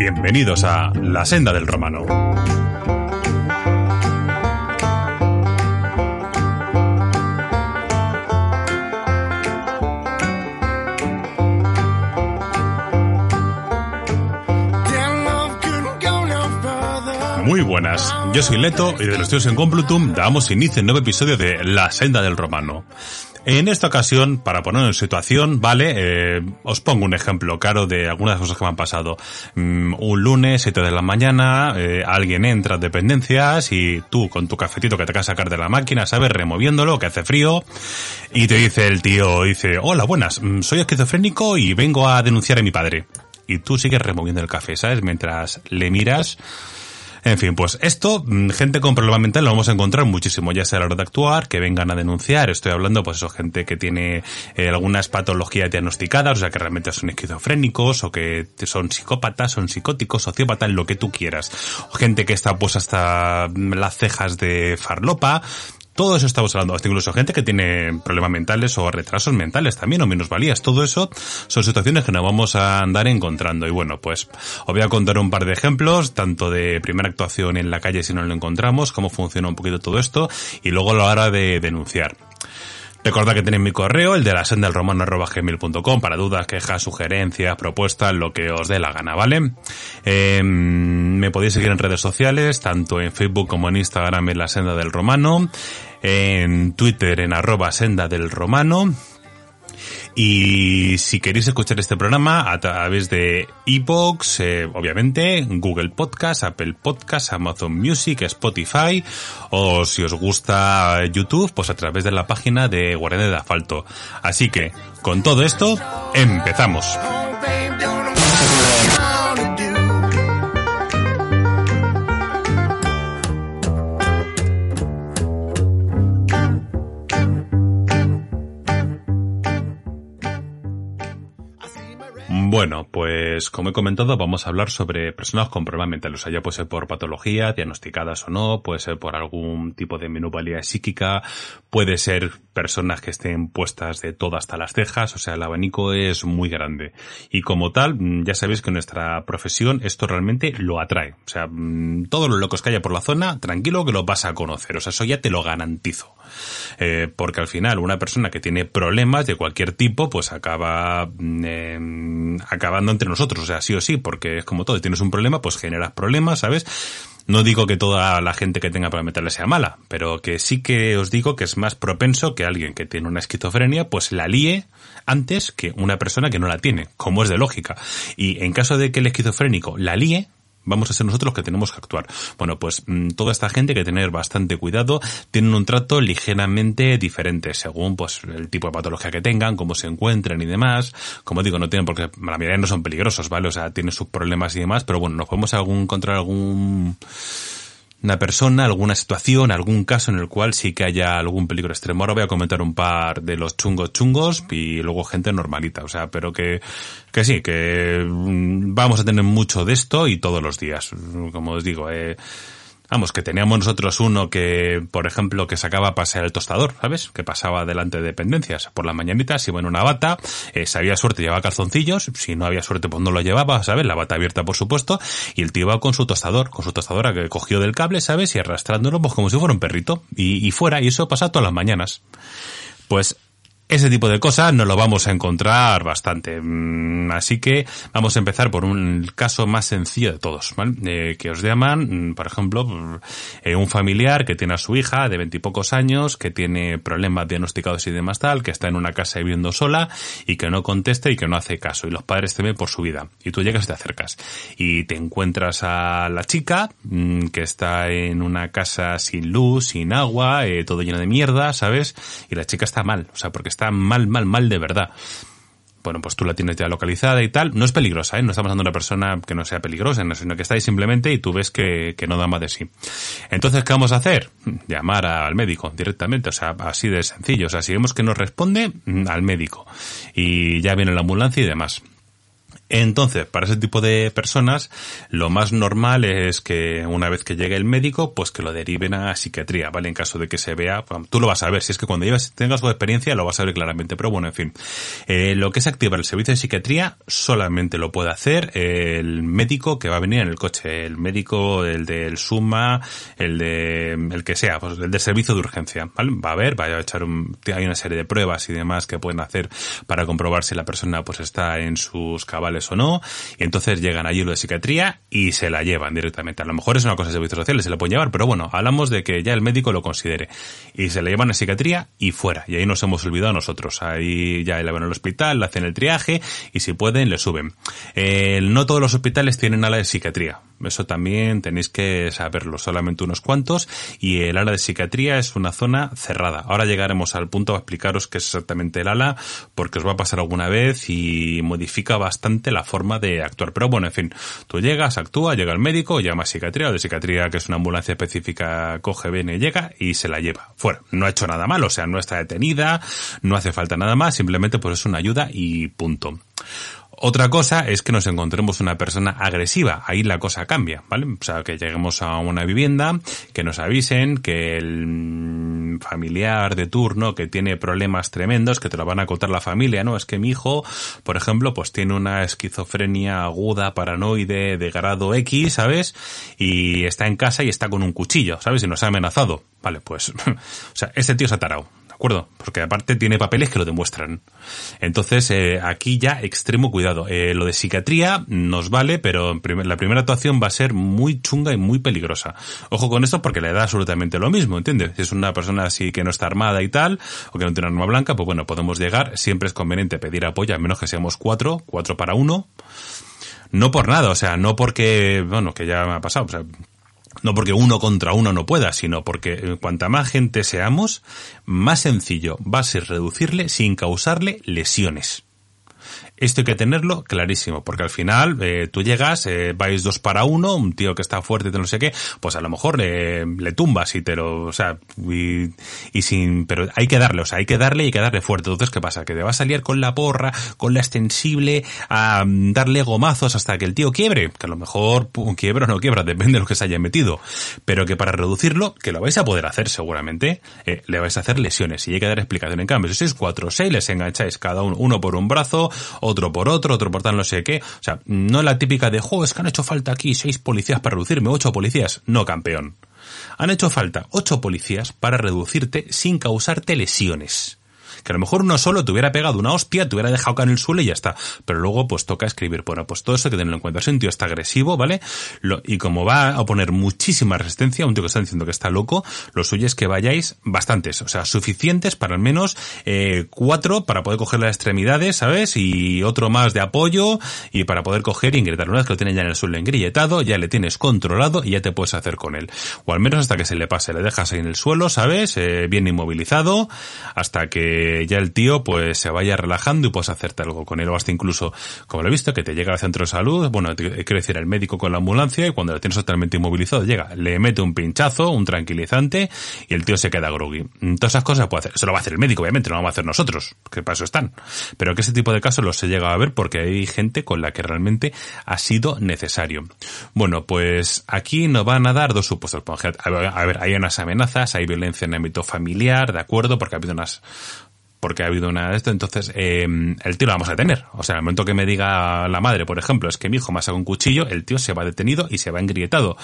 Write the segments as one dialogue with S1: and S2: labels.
S1: Bienvenidos a La Senda del Romano. Muy buenas, yo soy Leto y de los estudios en Complutum damos inicio a un nuevo episodio de La Senda del Romano. En esta ocasión, para poner en situación, ¿vale? Eh, os pongo un ejemplo claro de algunas cosas que me han pasado. Mm, un lunes, 7 de la mañana, eh, alguien entra a dependencias y tú con tu cafetito que te acabas sacar de la máquina, ¿sabes? Removiéndolo, que hace frío, y te dice el tío, dice, hola, buenas, mm, soy esquizofrénico y vengo a denunciar a mi padre. Y tú sigues removiendo el café, ¿sabes? Mientras le miras, en fin, pues esto, mm, gente con problema mental lo vamos a encontrar muchísimo, ya sea a la hora de actuar, que vengan a denunciar, estoy hablando pues eso, gente que tiene eh, algunas patologías diagnosticadas, o sea que realmente son esquizofrénicos, o que son psicópatas, son psicóticos, sociópatas, lo que tú quieras. O gente que está pues hasta las cejas de farlopa, todo eso estamos hablando, hasta incluso gente que tiene problemas mentales o retrasos mentales también o minusvalías. Todo eso son situaciones que nos vamos a andar encontrando. Y bueno, pues os voy a contar un par de ejemplos, tanto de primera actuación en la calle si no lo encontramos, cómo funciona un poquito todo esto, y luego a la hora de denunciar. Recordad que tenéis mi correo, el de la senda del romano gmail.com para dudas, quejas, sugerencias, propuestas, lo que os dé la gana, ¿vale? Eh, me podéis seguir en redes sociales, tanto en Facebook como en Instagram en la senda del romano, en Twitter en arroba senda del romano, y si queréis escuchar este programa a través de iBox, eh, obviamente, Google Podcast, Apple Podcast, Amazon Music, Spotify, o si os gusta YouTube, pues a través de la página de Guardia de Asfalto. Así que, con todo esto, empezamos. Bueno, pues como he comentado, vamos a hablar sobre personas con problemas mentales. O sea, ya puede ser por patología, diagnosticadas o no, puede ser por algún tipo de minuvalía psíquica, puede ser personas que estén puestas de todo hasta las cejas, o sea, el abanico es muy grande. Y como tal, mm, ya sabéis que nuestra profesión esto realmente lo atrae. O sea, mm, todos los locos que haya por la zona, tranquilo que lo vas a conocer. O sea, eso ya te lo garantizo. Eh, porque al final una persona que tiene problemas de cualquier tipo, pues acaba eh, acabando entre nosotros. O sea, sí o sí, porque es como todo. Tienes un problema, pues generas problemas, ¿sabes? No digo que toda la gente que tenga para meterle sea mala, pero que sí que os digo que es más propenso que alguien que tiene una esquizofrenia pues la líe antes que una persona que no la tiene, como es de lógica. Y en caso de que el esquizofrénico la líe, vamos a ser nosotros los que tenemos que actuar. Bueno, pues mm, toda esta gente hay que tener bastante cuidado, tienen un trato ligeramente diferente según pues el tipo de patología que tengan, cómo se encuentren y demás. Como digo, no tienen porque la mayoría no son peligrosos, ¿vale? O sea, tienen sus problemas y demás, pero bueno, nos podemos algún, encontrar algún una persona, alguna situación, algún caso en el cual sí que haya algún peligro extremo. Ahora voy a comentar un par de los chungos chungos y luego gente normalita, o sea, pero que, que sí, que mm, vamos a tener mucho de esto y todos los días. Como os digo, eh, Vamos, que teníamos nosotros uno que, por ejemplo, que sacaba a pasear el tostador, ¿sabes? Que pasaba delante de dependencias. Por la mañanita se iba en una bata, eh, si había suerte llevaba calzoncillos, si no había suerte pues no lo llevaba, ¿sabes? La bata abierta, por supuesto, y el tío iba con su tostador, con su tostadora que cogió del cable, ¿sabes? Y arrastrándolo pues como si fuera un perrito. Y, y fuera, y eso pasa todas las mañanas. Pues ese tipo de cosas nos lo vamos a encontrar bastante. Mm, así que vamos a empezar por un caso más sencillo de todos, ¿vale? Eh, que os llaman, mm, por ejemplo, eh, un familiar que tiene a su hija de veintipocos años, que tiene problemas diagnosticados y demás tal, que está en una casa viviendo sola y que no contesta y que no hace caso. Y los padres temen por su vida. Y tú llegas y te acercas. Y te encuentras a la chica, mm, que está en una casa sin luz, sin agua, eh, todo lleno de mierda, ¿sabes? Y la chica está mal, o sea, porque está está mal, mal, mal de verdad. Bueno, pues tú la tienes ya localizada y tal. No es peligrosa, ¿eh? No estamos dando una persona que no sea peligrosa, sino que está ahí simplemente y tú ves que, que no da más de sí. Entonces, ¿qué vamos a hacer? Llamar al médico directamente, o sea, así de sencillo. O sea, si vemos que nos responde, mm, al médico. Y ya viene la ambulancia y demás. Entonces, para ese tipo de personas, lo más normal es que una vez que llegue el médico, pues que lo deriven a psiquiatría, ¿vale? En caso de que se vea, tú lo vas a ver, si es que cuando llevas, tengas su experiencia lo vas a ver claramente, pero bueno, en fin. Eh, lo que es activar el servicio de psiquiatría solamente lo puede hacer el médico que va a venir en el coche, el médico, el del Suma, el de, el que sea, pues el del servicio de urgencia, ¿vale? Va a ver, va a echar un, hay una serie de pruebas y demás que pueden hacer para comprobar si la persona pues está en sus cabales o no, y entonces llegan allí lo de psiquiatría y se la llevan directamente. A lo mejor es una cosa de servicios sociales, se la pueden llevar, pero bueno, hablamos de que ya el médico lo considere. Y se la llevan a psiquiatría y fuera. Y ahí nos hemos olvidado nosotros. Ahí ya la van al hospital, le hacen el triaje y si pueden le suben. Eh, no todos los hospitales tienen ala de psiquiatría. Eso también tenéis que saberlo, solamente unos cuantos. Y el ala de psiquiatría es una zona cerrada. Ahora llegaremos al punto a explicaros qué es exactamente el ala, porque os va a pasar alguna vez y modifica bastante la forma de actuar. Pero bueno, en fin, tú llegas, actúa, llega el médico, llama a psiquiatría o de psiquiatría, que es una ambulancia específica, coge, viene, llega y se la lleva. Fuera. No ha hecho nada malo, o sea, no está detenida, no hace falta nada más, simplemente pues es una ayuda y punto. Otra cosa es que nos encontremos una persona agresiva. Ahí la cosa cambia, ¿vale? O sea, que lleguemos a una vivienda, que nos avisen, que el familiar de turno que tiene problemas tremendos, que te lo van a contar la familia, ¿no? Es que mi hijo, por ejemplo, pues tiene una esquizofrenia aguda, paranoide, de grado X, ¿sabes? Y está en casa y está con un cuchillo, ¿sabes? Y nos ha amenazado. Vale, pues, o sea, ese tío se ha tarado acuerdo? Porque aparte tiene papeles que lo demuestran. Entonces, eh, aquí ya extremo cuidado. Eh, lo de psiquiatría nos vale, pero la primera actuación va a ser muy chunga y muy peligrosa. Ojo con esto porque le da absolutamente lo mismo, ¿entiendes? Si es una persona así que no está armada y tal, o que no tiene arma blanca, pues bueno, podemos llegar. Siempre es conveniente pedir apoyo, al menos que seamos cuatro, cuatro para uno no por nada, o sea, no porque, bueno, que ya me ha pasado, o sea, no porque uno contra uno no pueda, sino porque eh, cuanta más gente seamos, más sencillo va a ser reducirle sin causarle lesiones. Esto hay que tenerlo clarísimo, porque al final eh, tú llegas, eh, vais dos para uno, un tío que está fuerte, no sé qué, pues a lo mejor le, le tumbas y te lo, o sea, y, y, sin, pero hay que darle, o sea, hay que darle y hay que darle fuerte. Entonces, ¿qué pasa? Que te va a salir con la porra, con la extensible, a mm, darle gomazos hasta que el tío quiebre, que a lo mejor un quiebra o no quiebra, depende de lo que se haya metido, pero que para reducirlo, que lo vais a poder hacer seguramente, eh, le vais a hacer lesiones y hay que dar explicación. En cambio, si sois cuatro o seis, les engancháis cada uno, uno por un brazo, otro por otro, otro por tal no sé qué. O sea, no la típica de, jo, es que han hecho falta aquí seis policías para reducirme, ocho policías. No, campeón. Han hecho falta ocho policías para reducirte sin causarte lesiones que a lo mejor uno solo te hubiera pegado una hostia, te hubiera dejado caer en el suelo y ya está. Pero luego pues toca escribir. Bueno, pues todo eso hay que tenerlo en cuenta. Si un tío está agresivo, ¿vale? Y como va a poner muchísima resistencia, un tío que está diciendo que está loco, lo suyo es que vayáis bastantes, o sea, suficientes para al menos eh, cuatro para poder coger las extremidades, ¿sabes? Y otro más de apoyo y para poder coger y ingretar. Una vez que lo tienes ya en el suelo engrilletado, ya le tienes controlado y ya te puedes hacer con él. O al menos hasta que se le pase, le dejas ahí en el suelo, ¿sabes? Eh, bien inmovilizado, hasta que ya el tío pues se vaya relajando y puedes hacerte algo con él o hasta incluso, como lo he visto, que te llega al centro de salud, bueno, quiero decir, el médico con la ambulancia y cuando lo tienes totalmente inmovilizado llega, le mete un pinchazo, un tranquilizante y el tío se queda groggy. Todas esas cosas puede hacer. Eso lo va a hacer el médico, obviamente, no lo vamos a hacer nosotros, que para eso están. Pero que ese tipo de casos los se llega a ver porque hay gente con la que realmente ha sido necesario. Bueno, pues aquí nos van a dar dos supuestos. A ver, hay unas amenazas, hay violencia en el ámbito familiar, ¿de acuerdo? Porque ha habido unas porque ha habido una de esto, entonces eh, el tío lo vamos a detener. O sea, en el momento que me diga la madre, por ejemplo, es que mi hijo me ha sacado un cuchillo, el tío se va detenido y se va engrietado.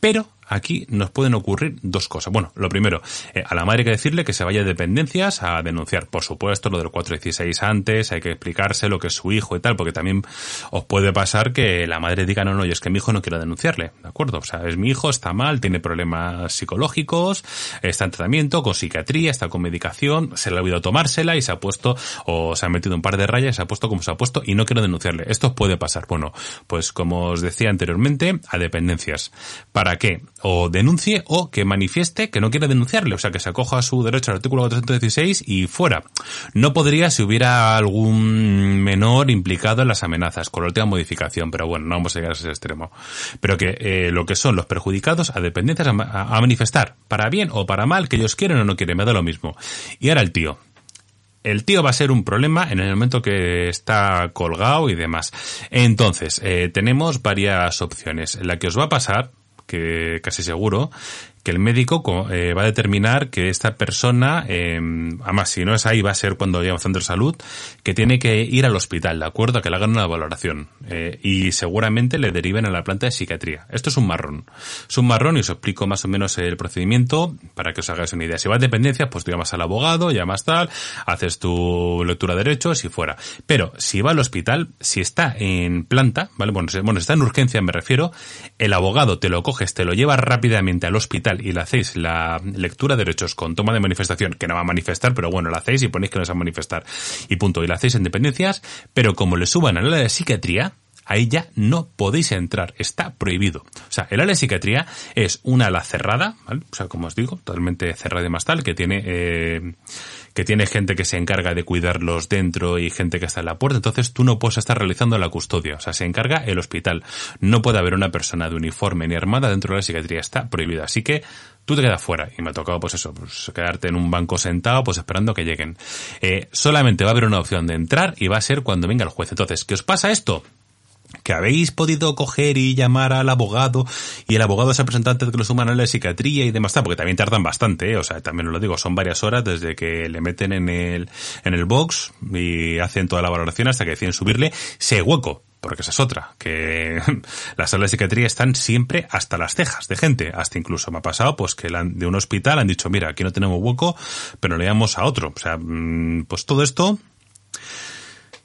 S1: Pero aquí nos pueden ocurrir dos cosas. Bueno, lo primero, eh, a la madre hay que decirle que se vaya de dependencias a denunciar. Por supuesto, lo del 416 antes, hay que explicarse lo que es su hijo y tal, porque también os puede pasar que la madre diga, no, no, y es que mi hijo no quiero denunciarle, ¿de acuerdo? O sea, es mi hijo, está mal, tiene problemas psicológicos, está en tratamiento, con psiquiatría, está con medicación, se le ha olvidado tomársela y se ha puesto, o se ha metido un par de rayas, se ha puesto como se ha puesto y no quiero denunciarle. Esto puede pasar. Bueno, pues como os decía anteriormente, a dependencias. ¿Para qué? O denuncie o que manifieste que no quiere denunciarle, o sea, que se acoja a su derecho al artículo 416 y fuera. No podría si hubiera algún menor implicado en las amenazas, con la última modificación, pero bueno, no vamos a llegar a ese extremo. Pero que eh, lo que son los perjudicados a dependencias a, manifestar, para bien o para mal, que ellos quieren o no quieren, me da lo mismo. Y ahora el tío el tío va a ser un problema en el momento que está colgado y demás. Entonces, eh, tenemos varias opciones. La que os va a pasar, que casi seguro, que el médico eh, va a determinar que esta persona, eh, además si no es ahí va a ser cuando llegue a un centro de salud, que tiene que ir al hospital, ¿de acuerdo? A que le hagan una valoración eh, y seguramente le deriven a la planta de psiquiatría. Esto es un marrón. Es un marrón y os explico más o menos el procedimiento para que os hagáis una idea. Si vas a dependencias, pues tú llamas al abogado, llamas tal, haces tu lectura de derechos y fuera. Pero si va al hospital, si está en planta, ¿vale? Bueno, si, bueno, está en urgencia me refiero, el abogado te lo coges, te lo lleva rápidamente al hospital y le hacéis la lectura de derechos con toma de manifestación, que no va a manifestar, pero bueno, la hacéis y ponéis que no va a manifestar y punto. Y la hacéis en dependencias, pero como le suban a la de psiquiatría, ahí ya no podéis entrar, está prohibido. O sea, el área de psiquiatría es una ala cerrada, ¿vale? O sea, como os digo, totalmente cerrada y más tal, que tiene, eh, que tiene gente que se encarga de cuidarlos dentro y gente que está en la puerta, entonces tú no puedes estar realizando la custodia, o sea, se encarga el hospital. No puede haber una persona de uniforme ni armada dentro de la psiquiatría, está prohibida. Así que tú te quedas fuera. Y me ha tocado, pues eso, pues quedarte en un banco sentado, pues esperando que lleguen. Eh, solamente va a haber una opción de entrar y va a ser cuando venga el juez. Entonces, ¿qué os pasa esto? Que habéis podido coger y llamar al abogado y el abogado es el representante de que lo suman a la psiquiatría y demás, porque también tardan bastante, ¿eh? o sea, también os lo digo, son varias horas desde que le meten en el, en el box y hacen toda la valoración hasta que deciden subirle ese hueco. Porque esa es otra, que las salas de psiquiatría están siempre hasta las cejas de gente. Hasta incluso me ha pasado pues que de un hospital han dicho, mira, aquí no tenemos hueco, pero le damos a otro. O sea, mm, pues todo esto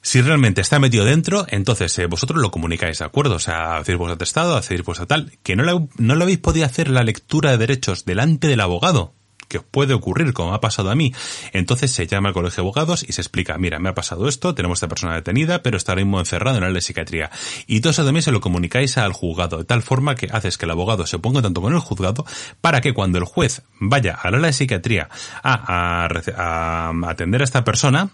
S1: si realmente está metido dentro, entonces eh, vosotros lo comunicáis, ¿de acuerdo? O sea, hacéis vuestro atestado, hacéis vuestra tal, que no le, no le habéis podido hacer la lectura de derechos delante del abogado, que os puede ocurrir, como ha pasado a mí. Entonces se llama al colegio de abogados y se explica, mira, me ha pasado esto, tenemos esta persona detenida, pero está ahora mismo encerrado en la de psiquiatría. Y todo eso también se lo comunicáis al juzgado, de tal forma que haces que el abogado se ponga tanto con el juzgado para que cuando el juez vaya a la de psiquiatría a atender a esta persona,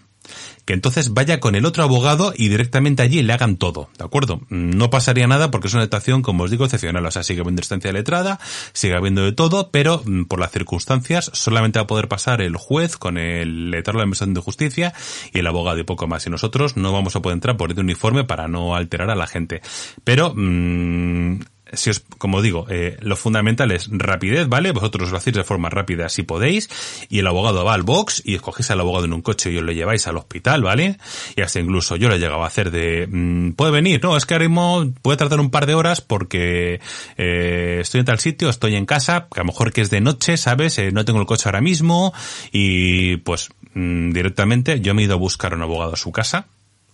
S1: que entonces vaya con el otro abogado y directamente allí le hagan todo, ¿de acuerdo? No pasaría nada porque es una actuación, como os digo, excepcional, o sea, sigue habiendo instancia letrada, sigue habiendo de todo, pero mm, por las circunstancias solamente va a poder pasar el juez con el letrado de la Administración de Justicia y el abogado y poco más. Y nosotros no vamos a poder entrar por el uniforme para no alterar a la gente. Pero, mmm, si os, como digo, eh, lo fundamental es rapidez, ¿vale? Vosotros lo hacéis de forma rápida si podéis, y el abogado va al box y escogéis al abogado en un coche y os lo lleváis al hospital, ¿vale? Y hasta incluso yo lo he llegado a hacer de, mm, puede venir, no, es que ahora mismo puede tardar un par de horas porque eh, estoy en tal sitio, estoy en casa, que a lo mejor que es de noche, ¿sabes? Eh, no tengo el coche ahora mismo y pues mm, directamente yo me he ido a buscar un abogado a su casa,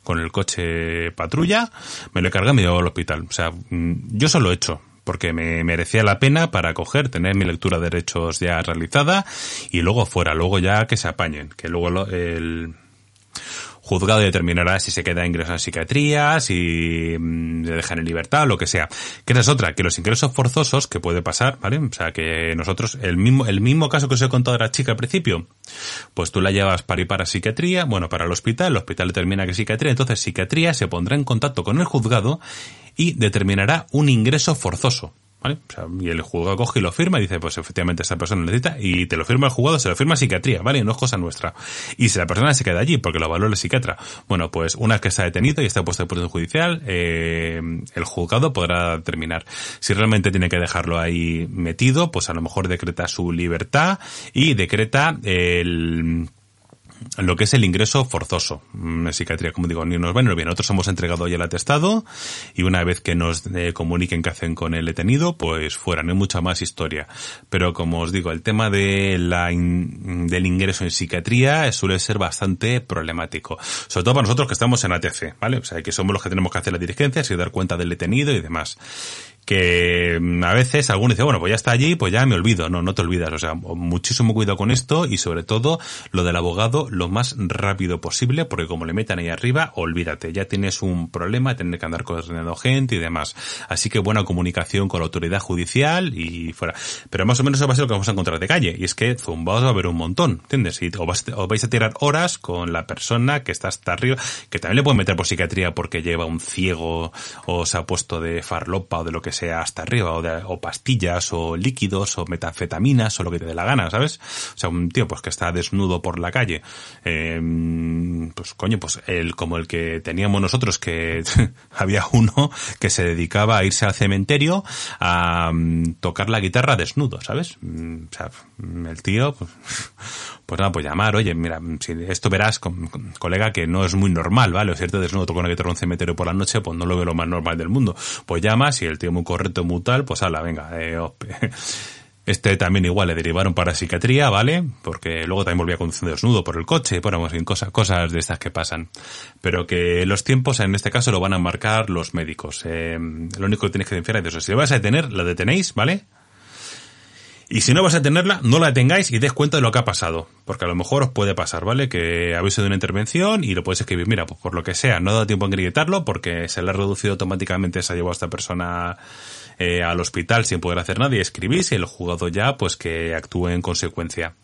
S1: con el coche patrulla, me lo he cargado y me llevado al hospital. O sea, mm, yo solo he hecho, porque me merecía la pena para coger, tener mi lectura de derechos ya realizada y luego fuera, luego ya que se apañen, que luego el, juzgado determinará si se queda ingresado en psiquiatría, si mm, le dejan en libertad, lo que sea. Que esa es otra, que los ingresos forzosos que puede pasar, ¿vale? O sea, que nosotros, el mismo, el mismo caso que os he contado a la chica al principio, pues tú la llevas para ir para psiquiatría, bueno, para el hospital, el hospital determina que psiquiatría, entonces psiquiatría se pondrá en contacto con el juzgado y determinará un ingreso forzoso. ¿Vale? O sea, y el juzgado coge y lo firma y dice, pues efectivamente esta persona necesita, y te lo firma el juzgado, se lo firma psiquiatría, ¿vale? No es cosa nuestra. Y si la persona se queda allí porque lo valora el psiquiatra, bueno, pues una vez que está detenido y está puesto en prisión judicial, eh, el juzgado podrá determinar. Si realmente tiene que dejarlo ahí metido, pues a lo mejor decreta su libertad y decreta el lo que es el ingreso forzoso mm, en psiquiatría, como digo, ni nos va ni nos viene. Nosotros hemos entregado ya el atestado y una vez que nos eh, comuniquen qué hacen con el detenido, pues fuera, no hay mucha más historia. Pero como os digo, el tema de la del ingreso en psiquiatría suele ser bastante problemático. Sobre todo para nosotros que estamos en ATC, ¿vale? O sea, que somos los que tenemos que hacer las dirigencias y dar cuenta del detenido y demás que mm, a veces alguno dice, bueno, pues ya está allí, pues ya me olvido. No, no te olvidas. O sea, muchísimo cuidado con esto y sobre todo lo del abogado lo más rápido posible, porque como le metan ahí arriba, olvídate, ya tienes un problema, tener que andar coordinando gente y demás. Así que buena comunicación con la autoridad judicial y fuera. Pero más o menos eso va a ser lo que vamos a encontrar de calle. Y es que zumbados va a haber un montón, ¿entiendes? Y vais a tirar horas con la persona que está hasta arriba, que también le pueden meter por psiquiatría porque lleva un ciego o se ha puesto de farlopa o de lo que sea sea hasta arriba, o, pastillas, o líquidos, o metanfetaminas, o lo que te dé la gana, ¿sabes? O sea, un tío pues que está desnudo por la calle, eh, pues coño, pues el, como el que teníamos nosotros, que había uno que se dedicaba a irse al cementerio a um, tocar la guitarra desnudo, ¿sabes? Mm, o sea, el tío, pues, pues nada, pues llamar, oye, mira, si esto verás, con, colega, que no es muy normal, ¿vale? O cierto, desnudo guitarra en un cementerio por la noche, pues no lo veo lo más normal del mundo. Pues llamas y el tío muy correcto, muy tal, pues ala, venga, eh, este también igual le derivaron para psiquiatría, ¿vale? Porque luego también volvía a conducir desnudo por el coche, bueno, en cosas, cosas de estas que pasan. Pero que los tiempos en este caso lo van a marcar los médicos. Eh, lo único que tienes que denunciar es eso. Si lo vas a detener, la detenéis, ¿vale? Y si no vas a tenerla, no la detengáis y des cuenta de lo que ha pasado. Porque a lo mejor os puede pasar, ¿vale? Que habéis de una intervención y lo podéis escribir. Mira, pues por lo que sea, no ha dado tiempo en gritarlo porque se le ha reducido automáticamente, se ha llevado a esta persona eh, al hospital sin poder hacer nada y escribís y el juzgado ya pues que actúe en consecuencia.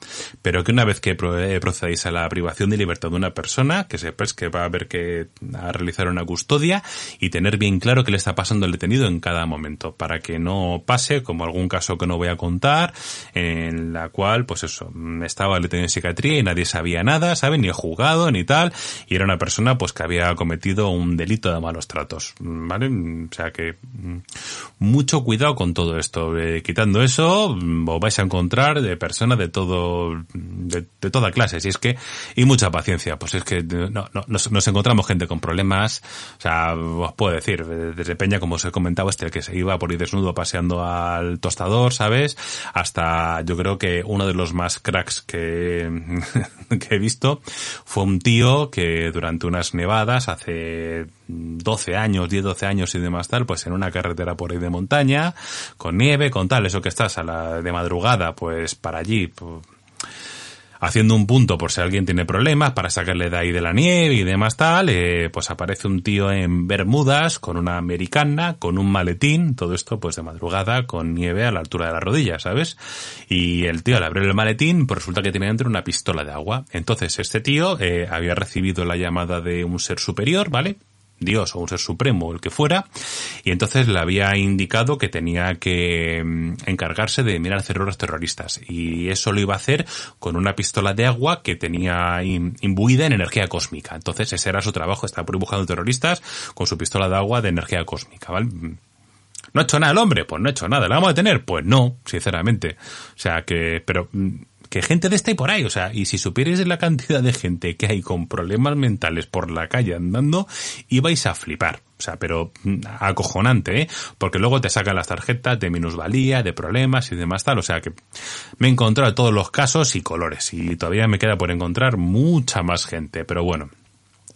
S1: Pero que una vez que eh, procedáis a la privación de libertad de una persona, que sepáis que va a haber que realizar una custodia y tener bien claro qué le está pasando al detenido en cada momento, para que no pase como algún caso que no voy a contar, en la cual pues eso, estaba el detenido en psiquiatría y nadie sabía nada, ¿saben? Ni el juzgado ni tal, y era una persona pues que había cometido un delito de malos tratos, ¿vale? O sea que muy mucho cuidado con todo esto. Eh, quitando eso, mm, os vais a encontrar de personas de todo, de, toda clase. Si es que, y mucha paciencia. Pues es que no, no, nos, encontramos gente con problemas. O sea, os puedo decir, desde Peña, como os he comentado, este que se iba por ir desnudo paseando al tostador, ¿sabes? Hasta, yo creo que uno de los más cracks que, que he visto fue un tío que durante unas nevadas hace 12 años, 10, 12 años y demás tal, pues en una carretera por ahí de montaña, con nieve, con tal, eso que estás a la de madrugada, pues para allí, haciendo un punto por si alguien tiene problemas para sacarle de ahí de la nieve y demás tal, eh, pues aparece un tío en Bermudas con una americana, con un maletín, todo esto pues de madrugada con nieve a la altura de la rodilla, ¿sabes? Y el tío al abrir el maletín, pues resulta que tiene dentro una pistola de agua. Entonces este tío eh, había recibido la llamada de un ser superior, ¿vale? Dios o un ser supremo, el que fuera, y entonces le había indicado que tenía que mm, encargarse de mirar cerroros terroristas, y eso lo iba a hacer con una pistola de agua que tenía imbuida en energía cósmica. Entonces ese era su trabajo, estaba buscando terroristas con su pistola de agua de energía cósmica, ¿vale? ¿No ha hecho nada el hombre? Pues no ha hecho nada. ¿La vamos a detener? Pues no, sinceramente. O sea que, pero mm, que gente de esta y por ahí, o sea, y si supierais la cantidad de gente que hay con problemas mentales por la calle andando, ibais a flipar. O sea, pero mm, acojonante, ¿eh? Porque luego te sacan las tarjetas de minusvalía, de problemas y demás tal. O sea que me he encontrado todos los casos y colores. Y todavía me queda por encontrar mucha más gente. Pero bueno,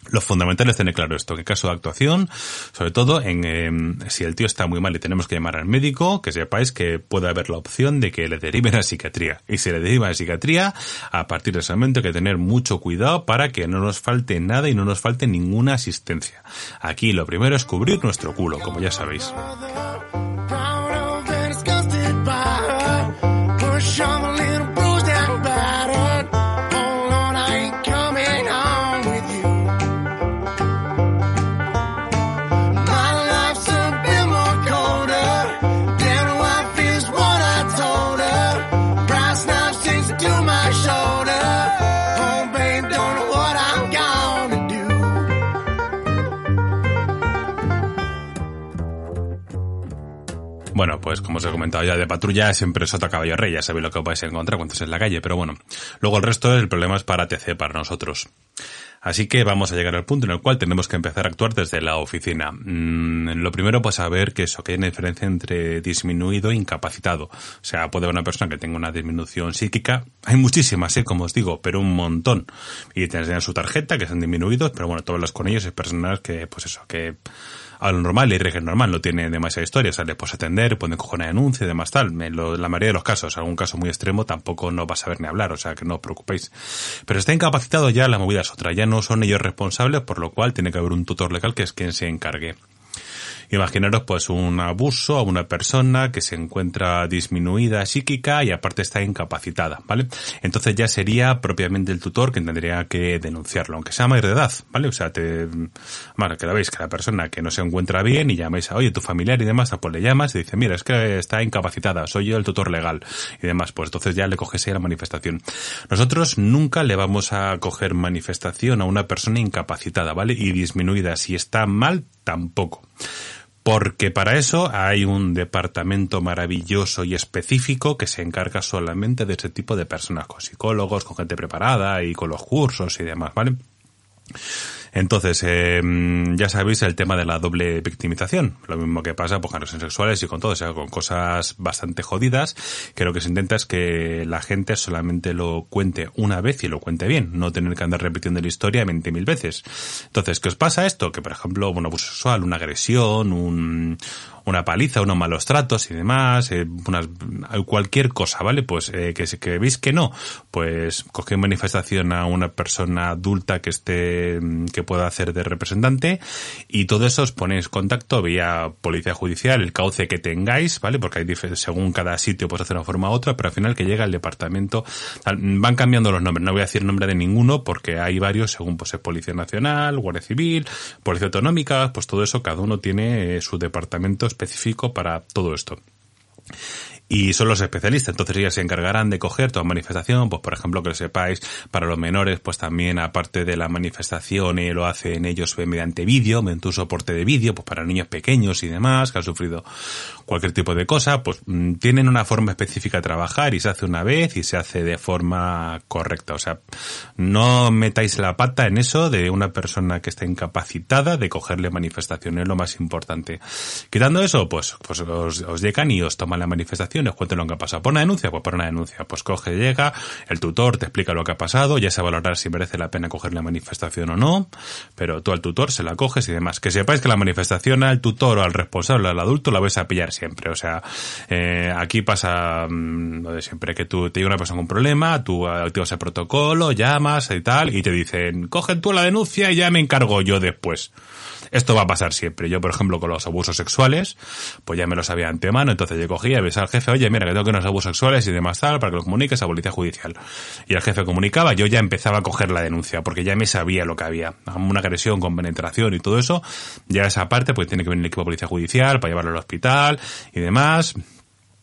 S1: lo fundamental es tener claro esto, que caso de actuación, sobre todo en em, si el tío está muy mal y tenemos que llamar al médico, que sepáis que puede haber la opción de que le deriven a psiquiatría. Y si le derivan a psiquiatría, a partir de ese momento hay que tener mucho cuidado para que no nos falte nada y no nos falte ninguna asistencia. Aquí lo primero es cubrir nuestro culo, como ya sabéis. Bueno, pues como os he comentado ya de patrulla, siempre sota caballo rey, ya sabéis lo que vais a encontrar cuando estés en la calle, pero bueno. Luego el resto del problema es para TC, para nosotros. Así que vamos a llegar al punto en el cual tenemos que empezar a actuar desde la oficina. Mm, lo primero, pues saber que eso, que hay una diferencia entre disminuido e incapacitado. O sea, puede haber una persona que tenga una disminución psíquica. Hay muchísimas, ¿eh? como os digo, pero un montón. Y tienen su tarjeta, que son disminuidos, pero bueno, todas las con ellos es personas que, pues eso, que a lo normal, y régimen normal, no tiene demasiada historia, o sea, atender, pueden coger una denuncia y demás tal. En la mayoría de los casos, algún caso muy extremo, tampoco no vas a ver ni hablar, o sea, que no os preocupéis. Pero está incapacitado ya, la movida es otra, ya no son ellos responsables, por lo cual tiene que haber un tutor legal que es quien se encargue. Imaginaros pues un abuso a una persona que se encuentra disminuida psíquica y aparte está incapacitada, ¿vale? Entonces ya sería propiamente el tutor quien tendría que denunciarlo, aunque sea mayor de edad, ¿vale? O sea, te, bueno, que la veis, que la persona que no se encuentra bien y llamáis a, oye, tu familiar y demás, pues le llamas y dice, mira, es que está incapacitada, soy yo el tutor legal y demás, pues entonces ya le coges ahí la manifestación. Nosotros nunca le vamos a coger manifestación a una persona incapacitada, ¿vale? Y disminuida. Si está mal, tampoco porque para eso hay un departamento maravilloso y específico que se encarga solamente de ese tipo de personas, con psicólogos, con gente preparada y con los cursos y demás, ¿vale? Entonces, eh, ya sabéis el tema de la doble victimización. Lo mismo que pasa pues, con relaciones sexuales y con todo, o sea, con cosas bastante jodidas, que lo que se intenta es que la gente solamente lo cuente una vez y lo cuente bien, no tener que andar repitiendo la historia 20.000 veces. Entonces, ¿qué os pasa esto? Que, por ejemplo, un abuso sexual, una agresión, un, una paliza, unos malos tratos y demás, eh, unas, cualquier cosa, ¿vale? Pues eh, que, que veis que no, pues coge manifestación a una persona adulta que esté, que pueda hacer de representante y todo eso os ponéis contacto vía policía judicial, el cauce que tengáis, ¿vale? Porque hay según cada sitio pues hacer una forma u otra, pero al final que llega el departamento, van cambiando los nombres, no voy a decir nombre de ninguno porque hay varios según pues es Policía Nacional, Guardia Civil, Policía Autonómica, pues todo eso cada uno tiene eh, su departamento específico para todo esto. Y son los especialistas, entonces ellos se encargarán de coger toda manifestación, pues por ejemplo que lo sepáis, para los menores, pues también aparte de la manifestación eh, lo hacen ellos mediante vídeo, mediante un soporte de vídeo, pues para niños pequeños y demás, que han sufrido cualquier tipo de cosa, pues mm, tienen una forma específica de trabajar y se hace una vez y se hace de forma correcta, o sea, no metáis la pata en eso de una persona que está incapacitada de cogerle manifestación, es lo más importante. Quitando eso, pues, pues os, os llegan y os toman la manifestación os cuento lo que ha pasado. ¿Por una denuncia? Pues por una denuncia. Pues coge, llega, el tutor te explica lo que ha pasado, ya se valorar si merece la pena coger la manifestación o no, pero tú al tutor se la coges y demás. Que sepáis que la manifestación al tutor o al responsable, al adulto, la vais a pillar siempre. O sea, eh, aquí pasa mm, lo de siempre, que tú te llega una persona con un problema, tú activas el protocolo, llamas y tal, y te dicen, coge tú la denuncia y ya me encargo yo después. Esto va a pasar siempre. Yo, por ejemplo, con los abusos sexuales, pues ya me lo sabía antemano, entonces yo cogía, avisaba al jefe, oye, mira, que tengo que unos abusos sexuales y demás tal, para que lo comuniques a policía judicial. Y el jefe comunicaba, yo ya empezaba a coger la denuncia, porque ya me sabía lo que había. Una agresión con penetración y todo eso, ya esa parte, pues tiene que venir el equipo de policía judicial para llevarlo al hospital y demás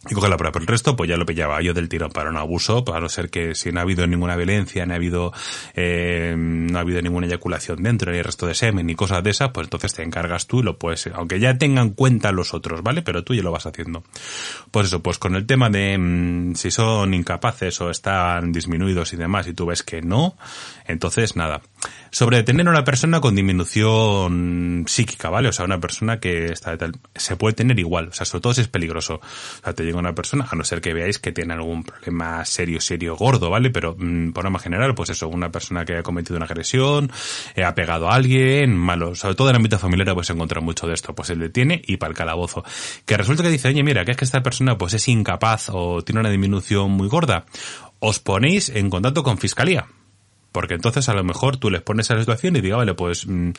S1: y coger la prueba. Pero el resto, pues ya lo pillaba yo del tiro para un abuso, para no ser que si no ha habido ninguna violencia, no ha habido, eh, no ha habido ninguna eyaculación dentro, ni resto de semen, ni cosas de esas, pues entonces te encargas tú y lo puedes, aunque ya tengan cuenta los otros, ¿vale? Pero tú ya lo vas haciendo. Pues eso, pues con el tema de mm, si son incapaces o están disminuidos y demás, y tú ves que no, entonces nada. Sobre tener una persona con disminución psíquica, ¿vale? O sea, una persona que está tal, se puede tener igual, o sea, sobre todo si es peligroso. O sea, te llega una persona, a no ser que veáis que tiene algún problema serio, serio, gordo, ¿vale? Pero mm, por norma general, pues eso, una persona que ha cometido una agresión, eh, ha pegado a alguien, malo, sobre todo en el ámbito familiar pues se encuentra mucho de esto, pues se detiene y para el calabozo. Que resulta que dice, oye, mira, que es que esta persona pues es incapaz o tiene una disminución muy gorda, os ponéis en contacto con fiscalía porque entonces a lo mejor tú les pones a la situación y diga, vale, pues, mm,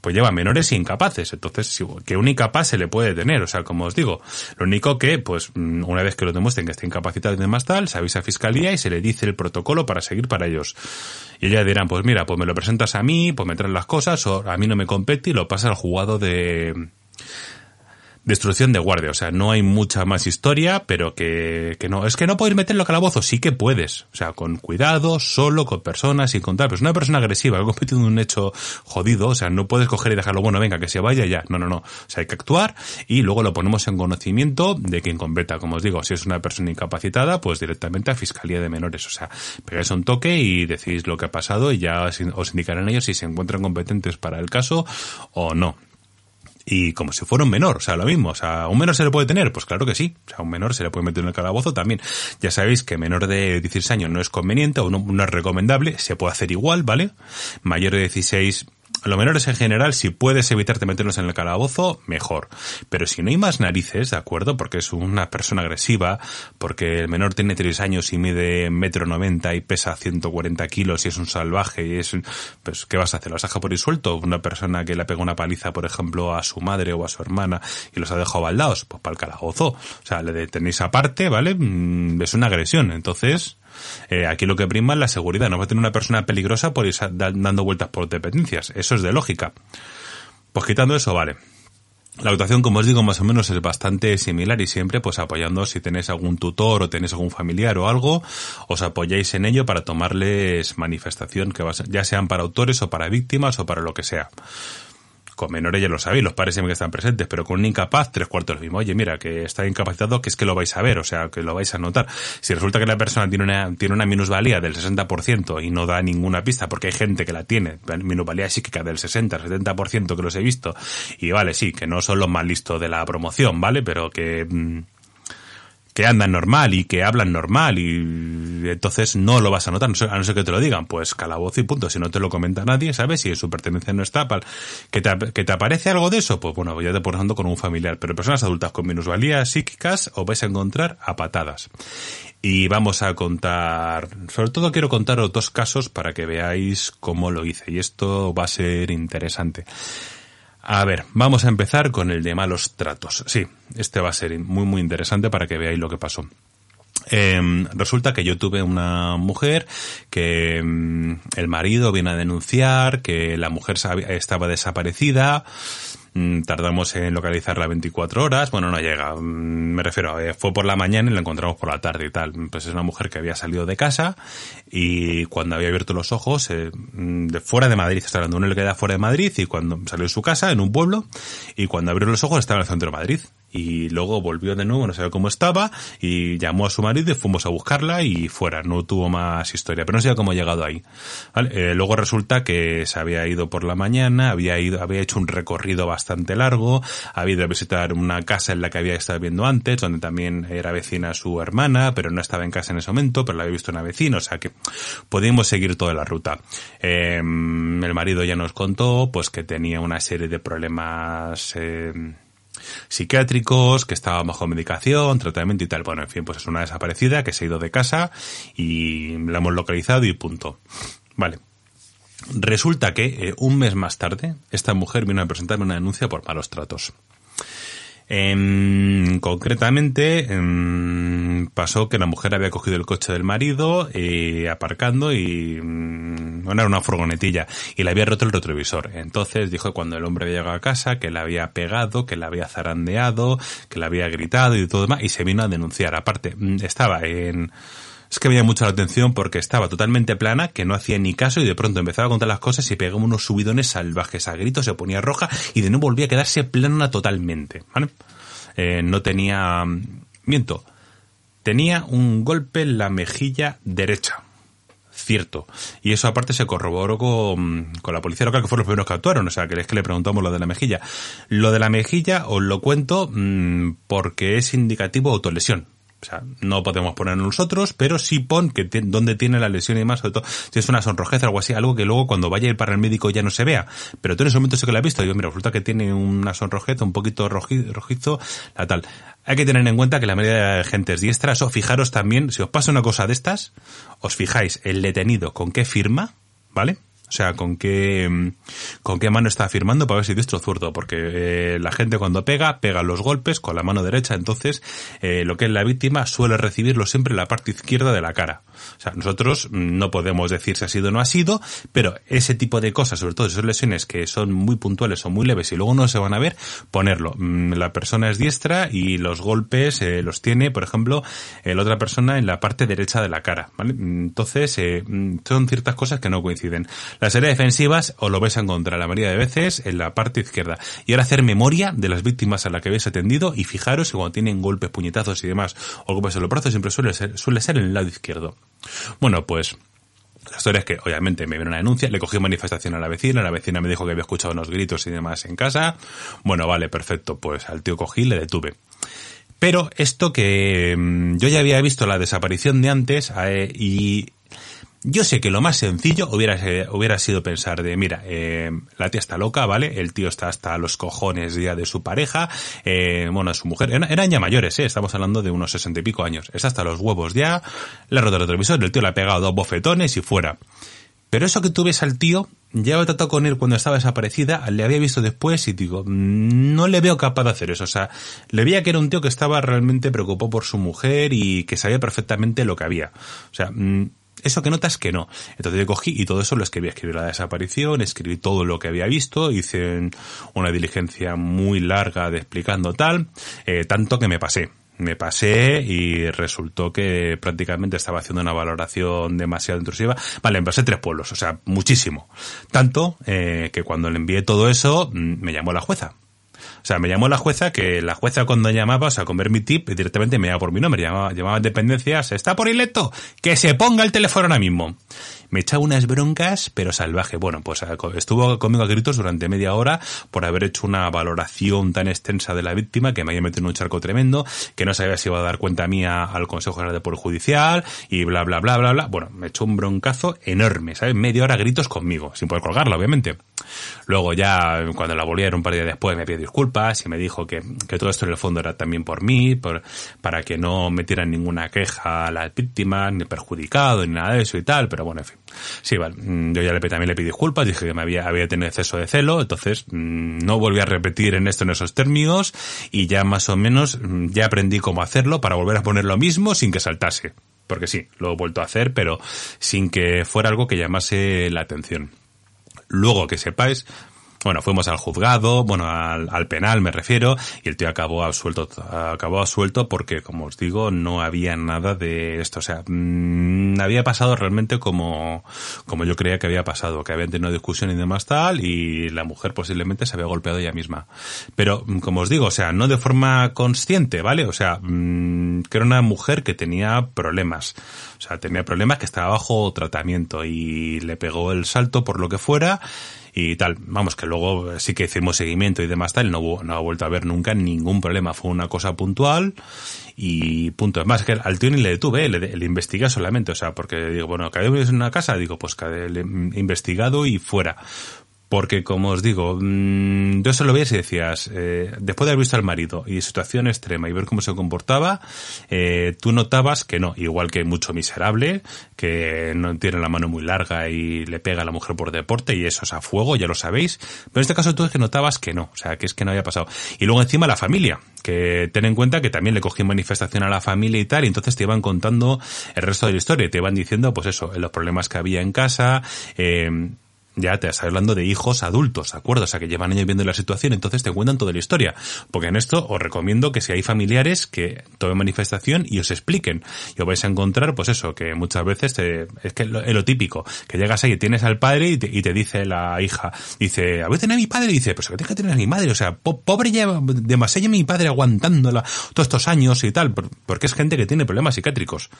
S1: pues lleva menores y incapaces. Entonces, que un incapaz se le puede tener. O sea, como os digo, lo único que, pues, mm, una vez que lo demuestren que está incapacitado y demás tal, se avisa a fiscalía y se le dice el protocolo para seguir para ellos. Y ellos dirán, pues mira, pues me lo presentas a mí, pues me traen las cosas, o a mí no me compete y lo pasa al jugado de, destrucción de guardia. O sea, no hay mucha más historia, pero que, que no. Es que no puedes meterlo a calabozo. Sí que puedes. O sea, con cuidado, solo, con personas, sin contar. Pero es una persona agresiva, ha cometido un hecho jodido. O sea, no puedes coger y dejarlo, bueno, venga, que se vaya ya. No, no, no. O sea, hay que actuar y luego lo ponemos en conocimiento de quien competa. Como os digo, si es una persona incapacitada, pues directamente a Fiscalía de Menores. O sea, pegáis un toque y decís lo que ha pasado y ya os indicarán ellos si se encuentran competentes para el caso o no y como si fuera un menor, o sea, lo mismo, o sea, ¿un menor se le puede tener? Pues claro que sí, o sea, un menor se le puede meter en el calabozo también. Ya sabéis que menor de 16 años no es conveniente o no, no es recomendable, se puede hacer igual, ¿vale? Mayor de 16 los menores en general, si puedes evitarte meterlos en el calabozo, mejor. Pero si no hay más narices, ¿de acuerdo? Porque es una persona agresiva, porque el menor tiene 3 años y mide metro noventa y pesa 140 kilos y es un salvaje y es, pues, ¿qué vas a hacer? ¿Lo vas a por ir suelto? Una persona que le pega una paliza, por ejemplo, a su madre o a su hermana y los ha dejado baldados, pues para el calabozo. O sea, le tenéis aparte, ¿vale? Mm, es una agresión. Entonces, eh, aquí lo que prima es la seguridad. No va a tener una persona peligrosa por ir dando vueltas por dependencias. Eso es de lógica. Pues quitando eso, vale. La actuación, como os digo, más o menos es bastante similar y siempre pues apoyando si tenéis algún tutor o tenéis algún familiar o algo, os apoyáis en ello para tomarles manifestación, que ya sean para autores o para víctimas o para lo que sea con menores ya lo sabéis, los padres siempre que están presentes, pero con un incapaz, tres cuartos lo mismo. Oye, mira, que está incapacitado, que es que lo vais a ver, o sea, que lo vais a notar. Si resulta que la persona tiene una, tiene una minusvalía del 60% y no da ninguna pista, porque hay gente que la tiene, minusvalía psíquica del 60, 70% que los he visto, y vale, sí, que no son los más listos de la promoción, ¿vale? Pero que... Mm, que andan normal y que hablan normal y entonces no lo vas a notar, a no ser que te lo digan, pues calabozo y punto, si no te lo comenta nadie, ¿sabes? Si su pertenencia no está, que te, que te aparece algo de eso, pues bueno, pues ya te pones con un familiar, pero personas adultas con minusvalías psíquicas os vais a encontrar a patadas. Y vamos a contar, sobre todo quiero contaros dos casos para que veáis cómo lo hice y esto va a ser interesante. A ver, vamos a empezar con el de malos tratos. Sí, este va a ser muy muy interesante para que veáis lo que pasó. Em, resulta que yo tuve una mujer que em, el marido viene a denunciar que la mujer estaba desaparecida, tardamos en localizarla 24 horas, bueno, no llega, mm, me refiero, eh, fue por la mañana y la encontramos por la tarde y tal. Pues es una mujer que había salido de casa y cuando había abierto los ojos, eh, mm, de fuera de Madrid, está hablando uno le queda fuera de Madrid y cuando salió de su casa, en un pueblo, y cuando abrió los ojos estaba en el centro de Madrid y luego volvió de nuevo, no sabía cómo estaba, y llamó a su marido y fuimos a buscarla y fuera, no tuvo más historia, pero no sé cómo ha llegado ahí. Eh, luego resulta que se había ido por la mañana, había ido, había hecho un recorrido bastante largo, había ido a visitar una casa en la que había estado viendo antes, donde también era vecina su hermana, pero no estaba en casa en ese momento, pero la había visto una vecina, o sea que podíamos seguir toda la ruta. Em, el marido ya nos contó, pues que tenía una serie de problemas, eh, psiquiátricos, que estaba bajo medicación, tratamiento y tal. Bueno, en fin, pues es una desaparecida que se ha ido de casa y la hemos localizado y punto. Vale. Resulta que eh, un mes más tarde, esta mujer vino a presentarme una denuncia por malos tratos. Em, concretamente, em, pasó que la mujer había cogido el coche del marido, eh, aparcando y, mm, bueno, era una furgonetilla, y le había roto el retrovisor. Entonces dijo que cuando el hombre había llegado a casa, que la había pegado, que la había zarandeado, que la había gritado y todo demás, y se vino a denunciar. Aparte, mm, estaba en, es que me llamó mucho la atención porque estaba totalmente plana, que no hacía ni caso y de pronto empezaba a contar las cosas y pegaba unos subidones salvajes a gritos, se ponía roja y de nuevo volvía a quedarse plana totalmente. ¿vale? Eh, no tenía... Miento. Tenía un golpe en la mejilla derecha cierto. Y eso aparte se corroboró con, con, la policía local, que fueron los primeros que actuaron, o sea, que que le preguntamos lo de la mejilla. Lo de la mejilla os lo cuento mmm, porque es indicativo de autolesión. O sea, no podemos poner nosotros, pero sí pon que donde tiene la lesión y demás, sobre todo si es una sonrojez o algo así, algo que luego cuando vaya a ir para el médico ya no se vea. Pero tú en ese momento sí que la has visto. Digo, mira, resulta que tiene una sonrojez un poquito rojizo, la tal. Hay que tener en cuenta que la mayoría de gente es diestra. Fijaros también, si os pasa una cosa de estas, os fijáis el detenido con qué firma, ¿vale? O sea, con qué, mm, con qué mano está firmando para ver si diestro o zurdo, porque eh, la gente cuando pega, pega los golpes con la mano derecha, entonces eh, lo que es la víctima suele recibirlo siempre en la parte izquierda de la cara. O sea, nosotros mm, no podemos decir si ha sido o no ha sido, pero ese tipo de cosas, sobre todo esas lesiones que son muy puntuales o muy leves y luego no se van a ver, ponerlo. Mm, la persona es diestra y los golpes eh, los tiene, por ejemplo, la otra persona en la parte derecha de la cara, ¿vale? Entonces, son ciertas cosas que no coinciden. Las áreas defensivas os lo vais a encontrar la mayoría de veces en la parte izquierda. Y ahora hacer memoria de las víctimas a las que habéis atendido y fijaros que cuando tienen golpes, puñetazos y demás, o golpes en los brazos, siempre suele ser, suele ser en el lado izquierdo. Bueno, pues la historia es que, obviamente, me vino una denuncia, le cogí manifestación a la vecina, la vecina me dijo que había escuchado unos gritos y demás en casa. Bueno, vale, perfecto, pues al tío cogí le detuve. Pero esto que mm, yo ya había visto la desaparición de antes eh, y yo sé que lo más sencillo hubiera, hubiera sido pensar de, mira, eh, la tía está loca, ¿vale? El tío está hasta los cojones ya de su pareja, eh, bueno, de su mujer. Eran, ya mayores, ¿eh? Estamos hablando de unos sesenta y pico años. Está hasta los huevos ya, le ha roto el televisor, el tío le ha pegado dos bofetones y fuera. Pero eso que tú ves al tío, ya he tratado con él cuando estaba desaparecida, le había visto después y digo, mm, no le veo capaz de hacer eso. O sea, le veía que era un tío que estaba realmente preocupado por su mujer y que sabía perfectamente lo que había. O sea, mm, eso que notas que no. Entonces yo cogí y todo eso lo escribí. Escribí la desaparición, escribí todo lo que había visto, hice una diligencia muy larga de explicando tal, eh, tanto que me pasé. Me pasé y resultó que prácticamente estaba haciendo una valoración demasiado intrusiva. Vale, me pasé tres pueblos, o sea, muchísimo. Tanto eh, que cuando le envié todo eso, mm, me llamó la jueza o sea, me llamó la jueza, que la jueza cuando llamaba, o sea, con mi tip, directamente me llamaba por mi nombre, llamaba, llamaba dependencias, está por ileto, que se ponga el teléfono ahora mismo me echaba unas broncas, pero salvaje. Bueno, pues estuvo conmigo a gritos durante media hora por haber hecho una valoración tan extensa de la víctima que me había metido en un charco tremendo, que no sabía si iba a dar cuenta mía al Consejo General de Poder Judicial y bla, bla, bla, bla, bla. Bueno, me echó un broncazo enorme, ¿sabes? Media hora gritos conmigo, sin poder colgarla, obviamente. Luego ya, cuando la volvieron un par de días después, me pidió disculpas y me dijo que, que todo esto en el fondo era también por mí, por, para que no metieran ninguna queja a las víctimas, ni perjudicado, ni nada de eso y tal, pero bueno, en fin. Sí, vale. Mm, yo ya le, también le pedí disculpas, dije que me había, tenido exceso de celo, entonces mm, no volví a repetir en esto en esos términos y ya más o menos mm, ya aprendí cómo hacerlo para volver a poner lo mismo sin que saltase. Porque sí, lo he vuelto a hacer, pero sin que fuera algo que llamase la atención. Luego que sepáis, bueno, fuimos al juzgado, bueno, al, penal me refiero, y el tío acabó absuelto, acabó absuelto porque, como os digo, no había nada de esto. O sea, mmm, había pasado realmente como, como yo creía que había pasado, que habían tenido discusión y demás tal, y la mujer posiblemente se había golpeado ella misma. Pero, mm, como os digo, o sea, no de forma consciente, ¿vale? O sea, mmm, que era una mujer que tenía problemas. O sea, tenía problemas que estaba bajo tratamiento y le pegó el salto por lo que fuera y tal. Vamos, que luego sí que hicimos seguimiento y demás tal, no, no ha vuelto a haber nunca ningún problema. Fue una cosa puntual y punto. Es más, que al tío ni le detuve, le, le investigué solamente, o sea, porque digo, bueno, cada vez en una casa, digo, pues cada investigado y fuera. Porque, como os digo, mmm, yo solo veías y decías, eh, después de haber visto al marido y situación extrema y ver cómo se comportaba, eh, tú notabas que no, igual que mucho miserable, que no tiene la mano muy larga y le pega a la mujer por deporte y eso es a fuego, ya lo sabéis. Pero en este caso tú es que notabas que no, o sea, que es que no había pasado. Y luego encima la familia, que ten en cuenta que también le cogí manifestación a la familia y tal, y entonces te iban contando el resto de la historia, te iban diciendo, pues eso, los problemas que había en casa, eh, ya te estás hablando de hijos adultos, ¿de acuerdo? O sea, que llevan años viendo la situación, entonces te cuentan toda la historia. Porque en esto os recomiendo que si hay familiares que tomen manifestación y os expliquen. Y os vais a encontrar, pues eso, que muchas veces te, es que es lo, típico, que llegas ahí tienes al padre y te, y te dice la hija, dice, a veces a mi padre, y dice, pues que tienes que tener a mi madre, o sea, pobre ya, demasiado mi padre aguantándola todos estos años y tal, porque es gente que tiene problemas psiquiátricos.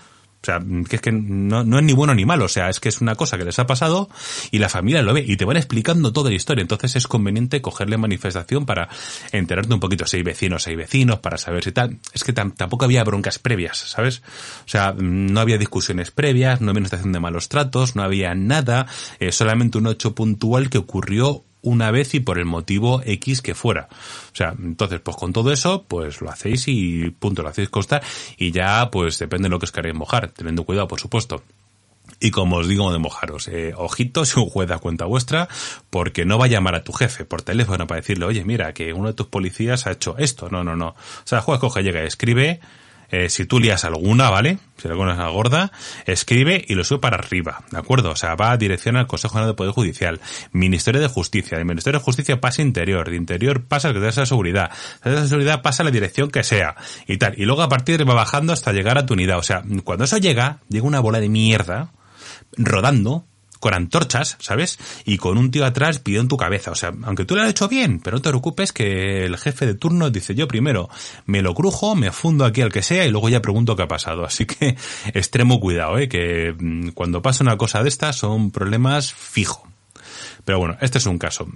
S1: O sea, que es que no, no, es ni bueno ni malo, o sea, es que es una cosa que les ha pasado y la familia lo ve y te van explicando toda la historia. Entonces es conveniente cogerle manifestación para enterarte un poquito si hay vecinos, si hay vecinos, para saber si tal. Es que tampoco había broncas previas, ¿sabes? O sea, no había discusiones previas, no había una situación de malos tratos, no había nada, eh, solamente un hecho puntual que ocurrió una vez y por el motivo X que fuera. O sea, entonces, pues con todo eso, pues lo hacéis y punto, lo hacéis constar y ya, pues depende de lo que os queréis mojar, teniendo cuidado, por supuesto. Y como os digo de mojaros, eh, ojito si un juez da cuenta vuestra, porque no va a llamar a tu jefe por teléfono para decirle, oye, mira, que uno de tus policías ha hecho esto. No, no, no. O sea, el juez coge, llega y escribe, eh, si tú lías alguna, ¿vale? Si alguna es una gorda, escribe y lo sube para arriba, ¿de acuerdo? O sea, va a dirección al Consejo General de Poder Judicial, Ministerio de Justicia, de Ministerio de Justicia pasa Interior, de Interior pasa al que de Seguridad, de Seguridad pasa la dirección que sea, y tal. Y luego a partir va bajando hasta llegar a tu unidad. O sea, cuando eso llega, llega una bola de mierda, rodando, con antorchas, ¿sabes? Y con un tío atrás pidiendo tu cabeza. O sea, aunque tú lo has hecho bien, pero no te preocupes que el jefe de turno dice yo primero me lo crujo, me fundo aquí al que sea y luego ya pregunto qué ha pasado. Así que extremo cuidado, ¿eh? Que mm, cuando pasa una cosa de estas son problemas fijo. Pero bueno, este es un caso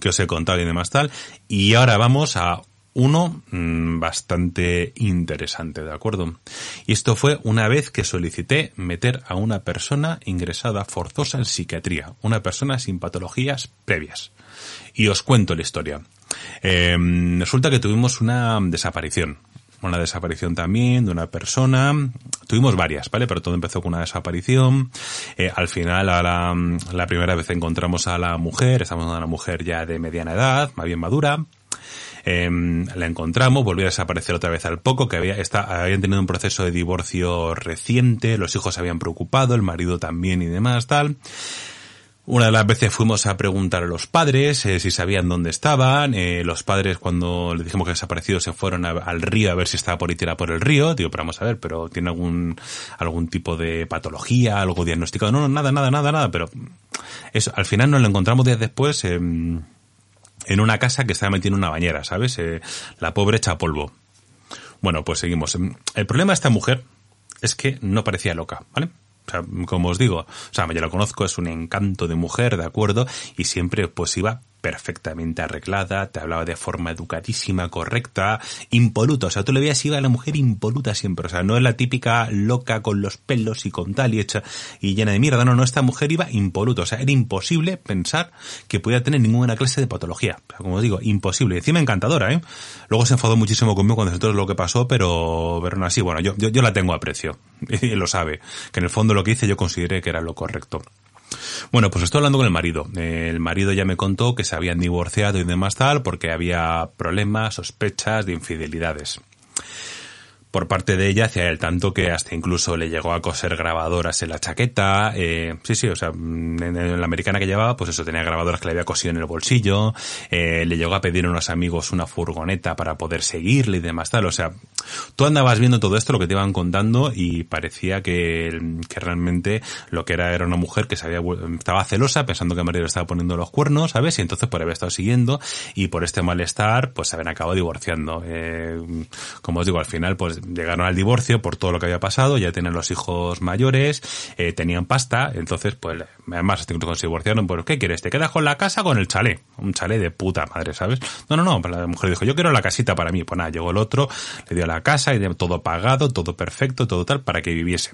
S1: que os he contado y demás tal. Y ahora vamos a uno mm, bastante interesante, ¿de acuerdo? Y esto fue una vez que solicité meter a una persona ingresada forzosa en psiquiatría, una persona sin patologías previas. Y os cuento la historia. Em, resulta que tuvimos una desaparición, una desaparición también de una persona. Tuvimos varias, ¿vale? Pero todo empezó con una desaparición. Eh, al final, a la, la, primera vez encontramos a la mujer, estamos hablando de una mujer ya de mediana edad, más bien madura. Eh, la encontramos, volvió a desaparecer otra vez al poco, que había, está, habían tenido un proceso de divorcio reciente, los hijos se habían preocupado, el marido también y demás, tal. Una de las veces fuimos a preguntar a los padres eh, si sabían dónde estaban. Eh, los padres cuando le dijimos que desaparecido se fueron al río a ver si estaba por ahí por el río. Digo, pero vamos a ver, pero tiene algún algún tipo de patología, algo diagnosticado. No, no, nada, nada, nada, nada. Pero eso, al final nos lo encontramos días después. Eh, en una casa que estaba metida en una bañera, ¿sabes? Eh, la pobre echa polvo. Bueno, pues seguimos. El problema de esta mujer es que no parecía loca, ¿vale? O sea, como os digo, o sea, yo la conozco, es un encanto de mujer, ¿de acuerdo? Y siempre pues iba perfectamente arreglada, te hablaba de forma educadísima, correcta, impoluta. O sea, tú le veías iba a la mujer impoluta siempre. O sea, no es la típica loca con los pelos y con tal y hecha y llena de mierda. No, no, esta mujer iba impoluta. O sea, era imposible pensar que pudiera tener ninguna clase de patología. Como digo, imposible. Y encima encantadora, ¿eh? Luego se enfadó muchísimo conmigo cuando todo lo que pasó, pero, pero no así. Bueno, yo, yo, yo la tengo a precio. Y lo sabe. Que en el fondo lo que hice yo consideré que era lo correcto. Bueno, pues estoy hablando con el marido. El marido ya me contó que se habían divorciado y demás tal porque había problemas, sospechas de infidelidades por parte de ella hacia él, tanto que hasta incluso le llegó a coser grabadoras en la chaqueta. Eh, sí, sí, o sea, en, la americana que llevaba, pues eso, tenía grabadoras que le había cosido en el bolsillo. Eh, le llegó a pedir a unos amigos una furgoneta para poder seguirle y demás tal. O sea, tú andabas viendo todo esto, lo que te iban contando, y parecía que, que realmente lo que era era una mujer que se había, estaba celosa, pensando que el le estaba poniendo los cuernos, ¿sabes? Y entonces por haber estado siguiendo y por este malestar, pues se habían acabado divorciando. Eh, como os digo, al final, pues llegaron al divorcio por todo lo que había pasado, ya tenían los hijos mayores, eh, tenían pasta, entonces pues además incluso se divorciaron, pues ¿qué quieres? ¿Te quedas con la casa con el chalet? Un chalet de puta madre, ¿sabes? No, no, no, la mujer dijo, yo quiero la casita para mí, pues nada, llegó el otro, le dio la casa y todo pagado, todo perfecto, todo tal, para que viviese.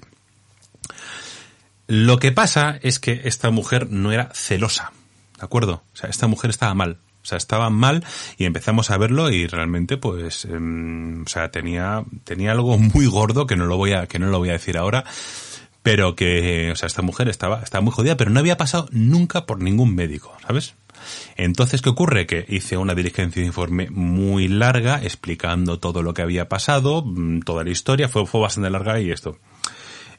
S1: Lo que pasa es que esta mujer no era celosa, ¿de acuerdo? O sea, esta mujer estaba mal. O sea, estaba mal y empezamos a verlo y realmente, pues, em, o sea, tenía, tenía algo muy gordo que no lo voy a, que no lo voy a decir ahora, pero que, o sea, esta mujer estaba, estaba muy jodida, pero no había pasado nunca por ningún médico, ¿sabes? Entonces, ¿qué ocurre? Que hice una diligencia de informe muy larga explicando todo lo que había pasado, mm, toda la historia, fue, fue bastante larga y esto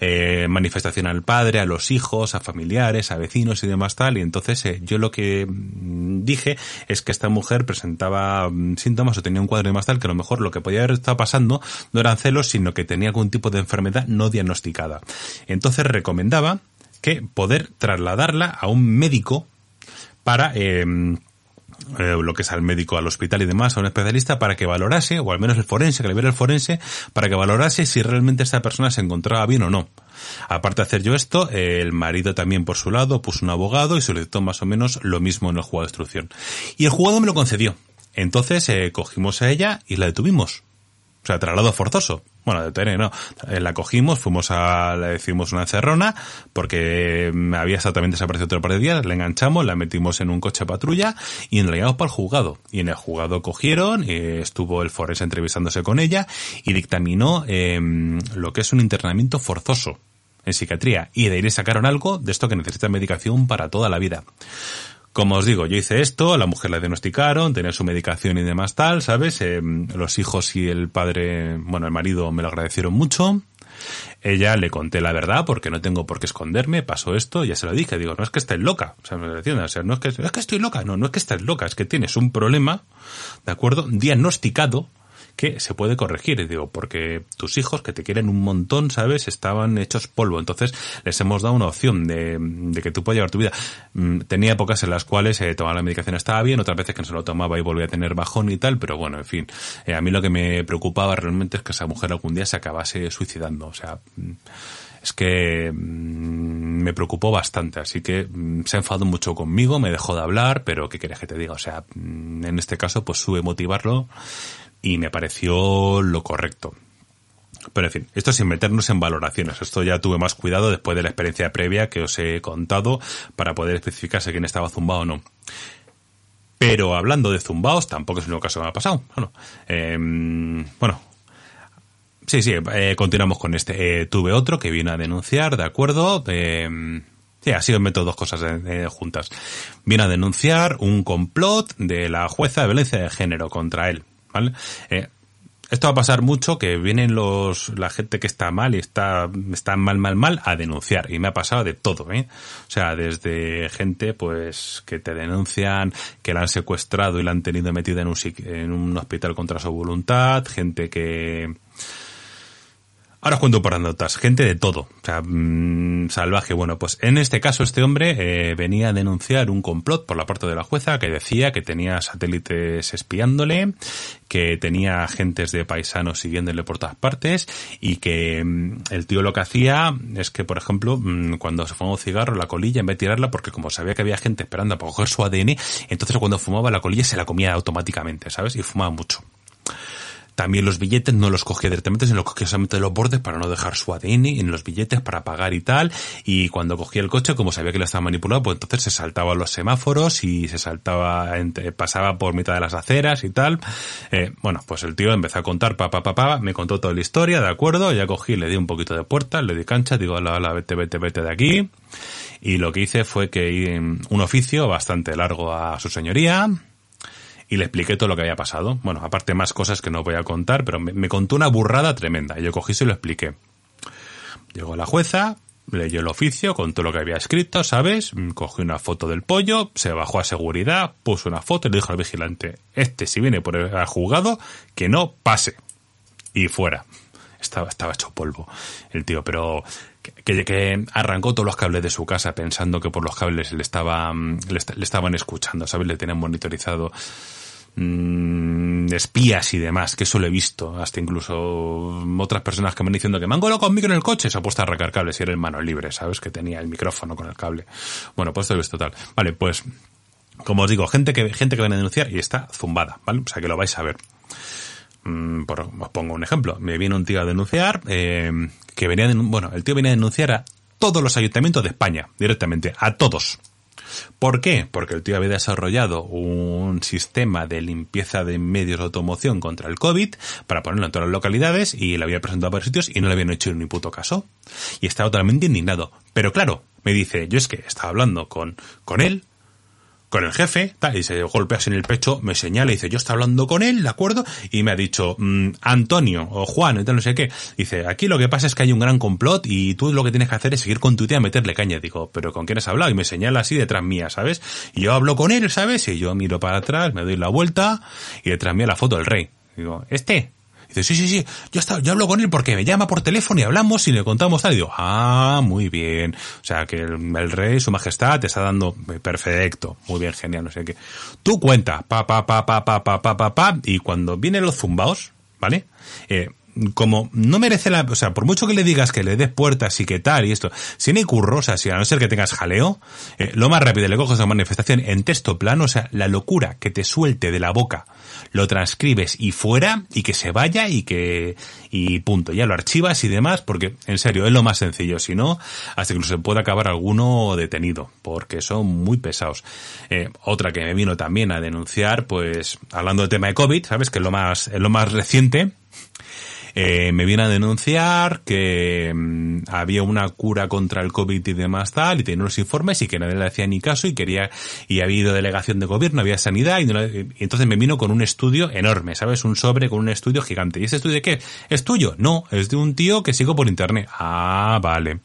S1: eh, manifestación al padre, a los hijos, a familiares, a vecinos y demás tal. Y entonces eh, yo lo que mm, dije es que esta mujer presentaba mm, síntomas o tenía un cuadro y demás tal que a lo mejor lo que podía haber estado pasando no eran celos, sino que tenía algún tipo de enfermedad no diagnosticada. Entonces recomendaba que poder trasladarla a un médico para eh, eh, lo que es al médico, al hospital y demás, a un especialista para que valorase, o al menos el forense, que le viera el forense, para que valorase si realmente esta persona se encontraba bien o no. Aparte de hacer yo esto, el marido también por su lado puso un abogado y solicitó más o menos lo mismo en el juzgado de instrucción. Y el juzgado me lo concedió. Entonces eh, cogimos a ella y la detuvimos. O sea, traslado forzoso. Bueno, detener, no. Eh, la cogimos, fuimos a, le decimos una encerrona, porque había exactamente desaparecido otro par de días, la enganchamos, la metimos en un coche patrulla y enviamos para el juzgado. Y en el juzgado cogieron, eh, estuvo el forense entrevistándose con ella y dictaminó eh, lo que es un internamiento forzoso. en psiquiatría y de ahí le sacaron algo de esto que necesita medicación para toda la vida. Como os digo, yo hice esto, la mujer la diagnosticaron, tenía su medicación y demás tal, ¿sabes? Eh, los hijos y el padre, bueno, el marido me lo agradecieron mucho. Ella le conté la verdad porque no tengo por qué esconderme, pasó esto, ya se lo dije, digo, no es que estés loca, o sea, me o sea, no es que, es que estoy loca, no, no es que estés loca, es que tienes un problema, ¿de acuerdo? Diagnosticado, que se puede corregir. Digo, porque tus hijos, que te quieren un montón, ¿sabes? Estaban hechos polvo. Entonces, les hemos dado una opción de, de que tú puedas llevar tu vida. Mm, tenía épocas en las cuales eh, tomar la medicación estaba bien, otras veces que no se lo tomaba y volvía a tener bajón y tal, pero bueno, en fin. Eh, a mí lo que me preocupaba realmente es que esa mujer algún día se acabase suicidando. O sea, mm, es que mm, me preocupó bastante, así que se enfadó mucho conmigo, me dejó de hablar, pero ¿qué quieres que te diga? O sea, en este caso pues sube motivarlo y me pareció lo correcto. Pero en fin, esto sin meternos en valoraciones. Esto ya tuve más cuidado después de la experiencia previa que os he contado para poder especificarse quién estaba zumbado o no. Pero hablando de zumbaos, tampoco es el único caso que me ha pasado. Bueno, em, bueno sí, sí, eh, continuamos con este. Eh, tuve otro que vino a denunciar, ¿de acuerdo? Eh, sí, así os meto dos cosas juntas. Vino a denunciar un complot de la jueza de violencia de género contra él. ¿Vale? Eh, esto va a pasar mucho que vienen los la gente que está mal y está está mal mal mal a denunciar y me ha pasado de todo ¿eh? o sea desde gente pues que te denuncian que la han secuestrado y la han tenido metida en un en un hospital contra su voluntad gente que Ahora os cuento por gente de todo, o sea, mm, salvaje. Bueno, pues en este caso este hombre eh, venía a denunciar un complot por la parte de la jueza que decía que tenía satélites espiándole, que tenía agentes de paisanos siguiéndole por todas partes y que mm, el tío lo que hacía es que, por ejemplo, mm, cuando se fumaba un cigarro, la colilla, en vez de tirarla, porque como sabía que había gente esperando para coger su ADN, entonces cuando fumaba la colilla se la comía automáticamente, ¿sabes? Y fumaba mucho. También los billetes no los cogía directamente, sino los cogía solamente de los bordes para no dejar su ADN en los billetes para pagar y tal. Y cuando cogía el coche, como sabía que lo estaba manipulado, pues entonces se saltaba los semáforos y se saltaba, pasaba por mitad de las aceras y tal. Eh, bueno, pues el tío empezó a contar, pa, pa, pa, pa, me contó toda la historia, de acuerdo, ya cogí, le di un poquito de puerta, le di cancha, digo, la, la, vete, vete, vete de aquí. Y lo que hice fue que un oficio bastante largo a su señoría, y le expliqué todo lo que había pasado. Bueno, aparte más cosas que no voy a contar, pero me, contó una burrada tremenda. Y yo cogí y lo expliqué. Llegó la jueza, leyó el oficio, contó lo que había escrito, ¿sabes? Cogió una foto del pollo, se bajó a seguridad, puso una foto y le dijo al vigilante, este si viene por el juzgado, que no pase. Y fuera. Estaba, estaba hecho polvo el tío, pero que, que, arrancó todos los cables de su casa pensando que por los cables le, estaba, le, estaban escuchando, ¿sabes? Le tenían monitorizado mmm, espías y demás, que eso lo he visto. Hasta incluso otras personas que me han diciendo que me han colocado conmigo en el coche, se ha puesto a arrancar cables y era el mano libre, ¿sabes? Que tenía el micrófono con el cable. Bueno, pues esto es total. Vale, pues, como os digo, gente que, gente que viene a denunciar y está zumbada, ¿vale? O sea que lo vais a ver. Mm, por, os pongo un ejemplo. Me viene un tío a denunciar, eh, que venía, bueno, el tío venía a denunciar a todos los ayuntamientos de España, directamente, a todos. ¿Por qué? Porque el tío había desarrollado un sistema de limpieza de medios de automoción contra el COVID para ponerlo en todas las localidades y le había presentado a varios sitios y no le habían hecho ni puto caso. Y estaba totalmente indignado. Pero claro, me dice, yo es que estaba hablando con, con él, con el jefe, tal, y se golpea en el pecho, me señala y dice, yo estoy hablando con él, ¿de acuerdo? Y me ha dicho, mm, Antonio o Juan, entonces no sé qué. Dice, aquí lo que pasa es que hay un gran complot y tú lo que tienes que hacer es seguir con tu idea, meterle caña. Digo, pero ¿con quién has hablado? Y me señala así detrás mía, ¿sabes? Y yo hablo con él, ¿sabes? Y yo miro para atrás, me doy la vuelta y detrás mía la foto del rey. Digo, ¿este? Dice, sí, sí, sí, yo, está, yo hablo con él porque me llama por teléfono y hablamos y le contamos tal. Y digo, ah, muy bien. O sea, que el, rey, su majestad, te está dando eh, perfecto. Muy bien, genial, no sé qué. Tú cuenta, pa, pa, pa, pa, pa, pa, pa, pa, pa, y cuando vienen los zumbaos, ¿vale? Eh, como no merece la, o sea, por mucho que le digas que le des puertas y que tal y esto, si no hay curro, o sea, si a no ser que tengas jaleo, eh, lo más rápido le coges la manifestación en texto plano, o sea, la locura que te suelte de la boca, lo transcribes y fuera y que se vaya y que, y punto, ya lo archivas y demás, porque en serio es lo más sencillo, si no, hasta incluso se puede acabar alguno detenido, porque son muy pesados. Eh, otra que me vino también a denunciar, pues, hablando del tema de COVID, ¿sabes? Que es lo más, es lo más reciente, eh, me viene a denunciar que mm, había una cura contra el COVID y demás tal, y tenía unos informes y que nadie le hacía ni caso y quería, y había ido delegación de gobierno, había sanidad, y, entonces me vino con un estudio enorme, ¿sabes? Un sobre con un estudio gigante. ¿Y ese estudio de qué? ¿Es tuyo? No, es de un tío que sigo por internet. Ah, vale.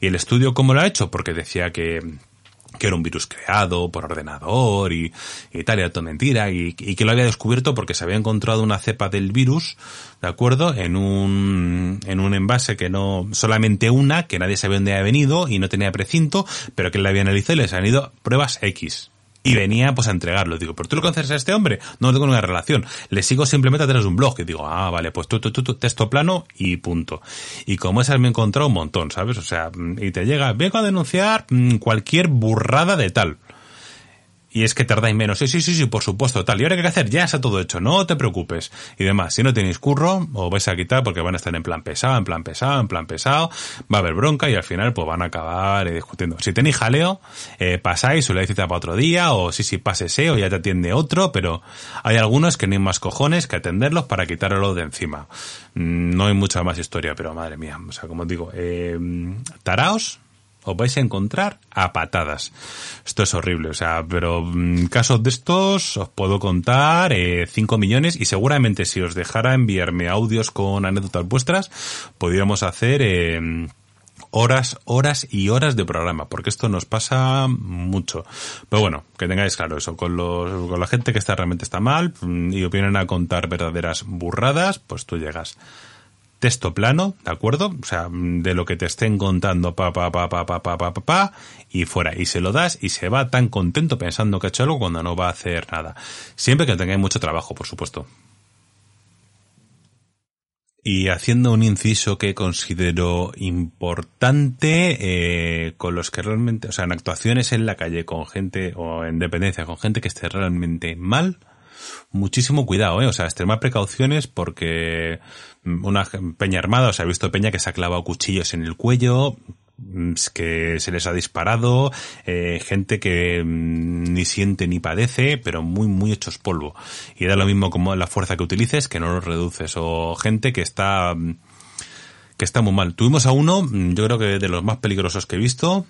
S1: ¿Y el estudio cómo lo ha hecho? Porque decía que que era un virus creado por ordenador y, tal, y todo mentira, y, y, que lo había descubierto porque se había encontrado una cepa del virus, ¿de acuerdo? En un, en un envase que no, solamente una, que nadie sabía dónde había venido y no tenía precinto, pero que él la había analizado y les han ido pruebas X y venía pues a entregarlo. Digo, ¿pero tú lo conoces a este hombre? No tengo ninguna relación. Le sigo simplemente a través de un blog. Y digo, ah, vale, pues tú, tú, tú, texto plano y punto. Y como esas me he encontrado un montón, ¿sabes? O sea, y te llega, vengo a denunciar mm, cualquier burrada de tal y es que tardáis menos. Sí, sí, sí, sí, por supuesto, tal. Y ahora qué hay que hacer, ya está todo hecho, no te preocupes. Y demás, si no tenéis curro, os vais a quitar porque van a estar en plan pesado, en plan pesado, en plan pesado, va a haber bronca y al final pues van a acabar eh, discutiendo. Si tenéis jaleo, eh, pasáis o le decís para otro día, o sí, sí, pásese o ya te atiende otro, pero hay algunos que no hay más cojones que atenderlos para quitarlo de encima. Mm, no hay mucha más historia, pero madre mía, o sea, como digo, eh, taraos, os vais a encontrar a patadas. Esto es horrible, o sea, pero mm, casos de estos os puedo contar eh, 5 millones y seguramente si os dejara enviarme audios con anécdotas vuestras, podríamos hacer eh, horas, horas y horas de programa, porque esto nos pasa mucho. Pero bueno, que tengáis claro eso, con, los, con la gente que está realmente está mal mm, y vienen a contar verdaderas burradas, pues tú llegas texto plano, ¿de acuerdo? O sea, de lo que te estén contando, pa, pa, pa, pa, pa, pa, pa, pa, y fuera. Y se lo das y se va tan contento pensando que ha hecho algo cuando no va a hacer nada. Siempre que tengáis mucho trabajo, por supuesto. Y haciendo un inciso que considero importante, eh, con los que realmente, o sea, en actuaciones en la calle con gente, o en dependencia con gente que esté realmente mal, muchísimo cuidado, ¿eh? O sea, extremar precauciones porque una peña armada, o sea, he visto peña que se ha clavado cuchillos en el cuello, mm, que se les ha disparado, eh, gente que mm, ni siente ni padece, pero muy, muy hechos polvo. Y da lo mismo como la fuerza que utilices, que no lo reduces. O gente que está, mm, que está muy mal. Tuvimos a uno, yo creo que de los más peligrosos que he visto,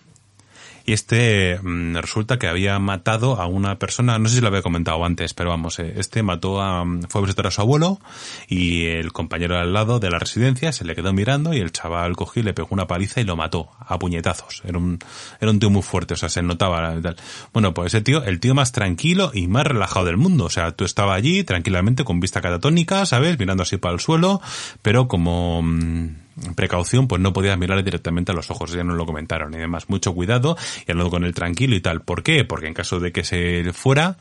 S1: y este mm, resulta que había matado a una persona, no sé si lo había comentado antes, pero vamos, eh, este mató a, mm, fue a visitar a su abuelo y el compañero al lado de la residencia se le quedó mirando y el chaval cogió y le pegó una paliza y lo mató a puñetazos. Era un, era un tío muy fuerte, o sea, se notaba tal. Bueno, pues ese tío, el tío más tranquilo y más relajado del mundo, o sea, tú estaba allí tranquilamente con vista catatónica, ¿sabes? Mirando así para el suelo, pero como, mm, precaución, pues no podías mirarle directamente a los ojos, ya nos lo comentaron y demás. Mucho cuidado y hablando con él tranquilo y tal. ¿Por qué? Porque en caso de que se fuera,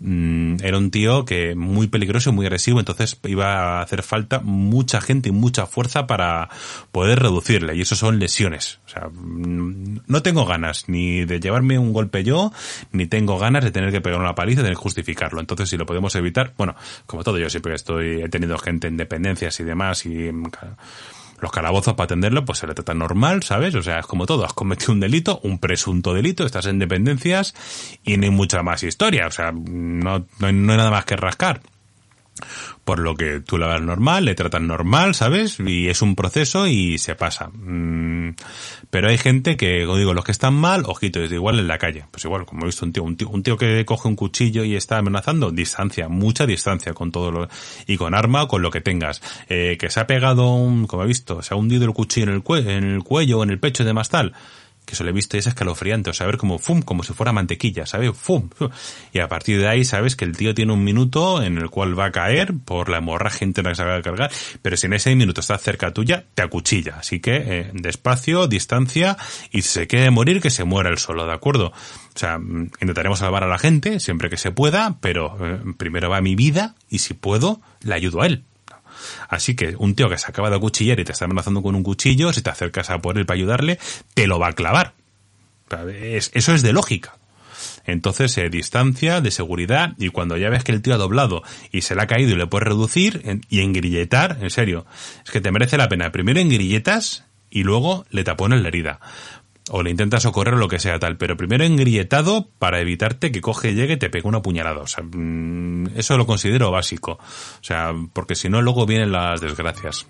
S1: mm, era un tío que muy peligroso y muy agresivo, entonces iba a hacer falta mucha gente y mucha fuerza para poder reducirle, y eso son lesiones. O sea, mm, no tengo ganas ni de llevarme un golpe yo, ni tengo ganas de tener que pegar una paliza y tener que justificarlo. Entonces, si lo podemos evitar, bueno, como todo, yo siempre estoy, he tenido gente en dependencias y demás, y los calabozos para atenderlo, pues se le trata normal, ¿sabes? O sea, es como todo, has cometido un delito, un presunto delito, estás en dependencias y no hay mucha más historia, o sea, no, no hay nada más que rascar por lo que tú la ves normal, le tratan normal, ¿sabes? Y es un proceso y se pasa. Mm, pero hay gente que, como digo, los que están mal, ojito, es igual en la calle. Pues igual, como he visto un tío, un tío, un tío que coge un cuchillo y está amenazando, distancia, mucha distancia con todo lo, y con arma o con lo que tengas. Eh, que se ha pegado un, como he visto, se ha hundido el cuchillo en el, cuello, en el cuello o en el pecho de más tal que se le viste es escalofriante, o sea, ver como fum, como si fuera mantequilla, ¿sabes? Fum, Y a partir de ahí sabes que el tío tiene un minuto en el cual va a caer por la hemorragia interna que se va a cargar, pero si en ese minuto está cerca tuya, te acuchilla. Así que, eh, despacio, distancia, y si se quiere morir, que se muera el solo, ¿de acuerdo? O sea, mm, intentaremos salvar a la gente siempre que se pueda, pero eh, primero va mi vida y si puedo, le ayudo a él. Así que un tío que se acaba de cuchillar y te está amenazando con un cuchillo, si te acercas a por él para ayudarle, te lo va a clavar. eso es de lógica. Entonces, eh, distancia, de seguridad, y cuando ya ves que el tío ha doblado y se le ha caído y le puedes reducir y engrilletar, en serio, es que te merece la pena. Primero engrilletas y luego le tapones la herida. O le intentas socorrer o lo que sea tal, pero primero engrietado para evitarte que coge, llegue y te pegue una puñalada. O sea, mm, eso lo considero básico. O sea, porque si no luego vienen las desgracias.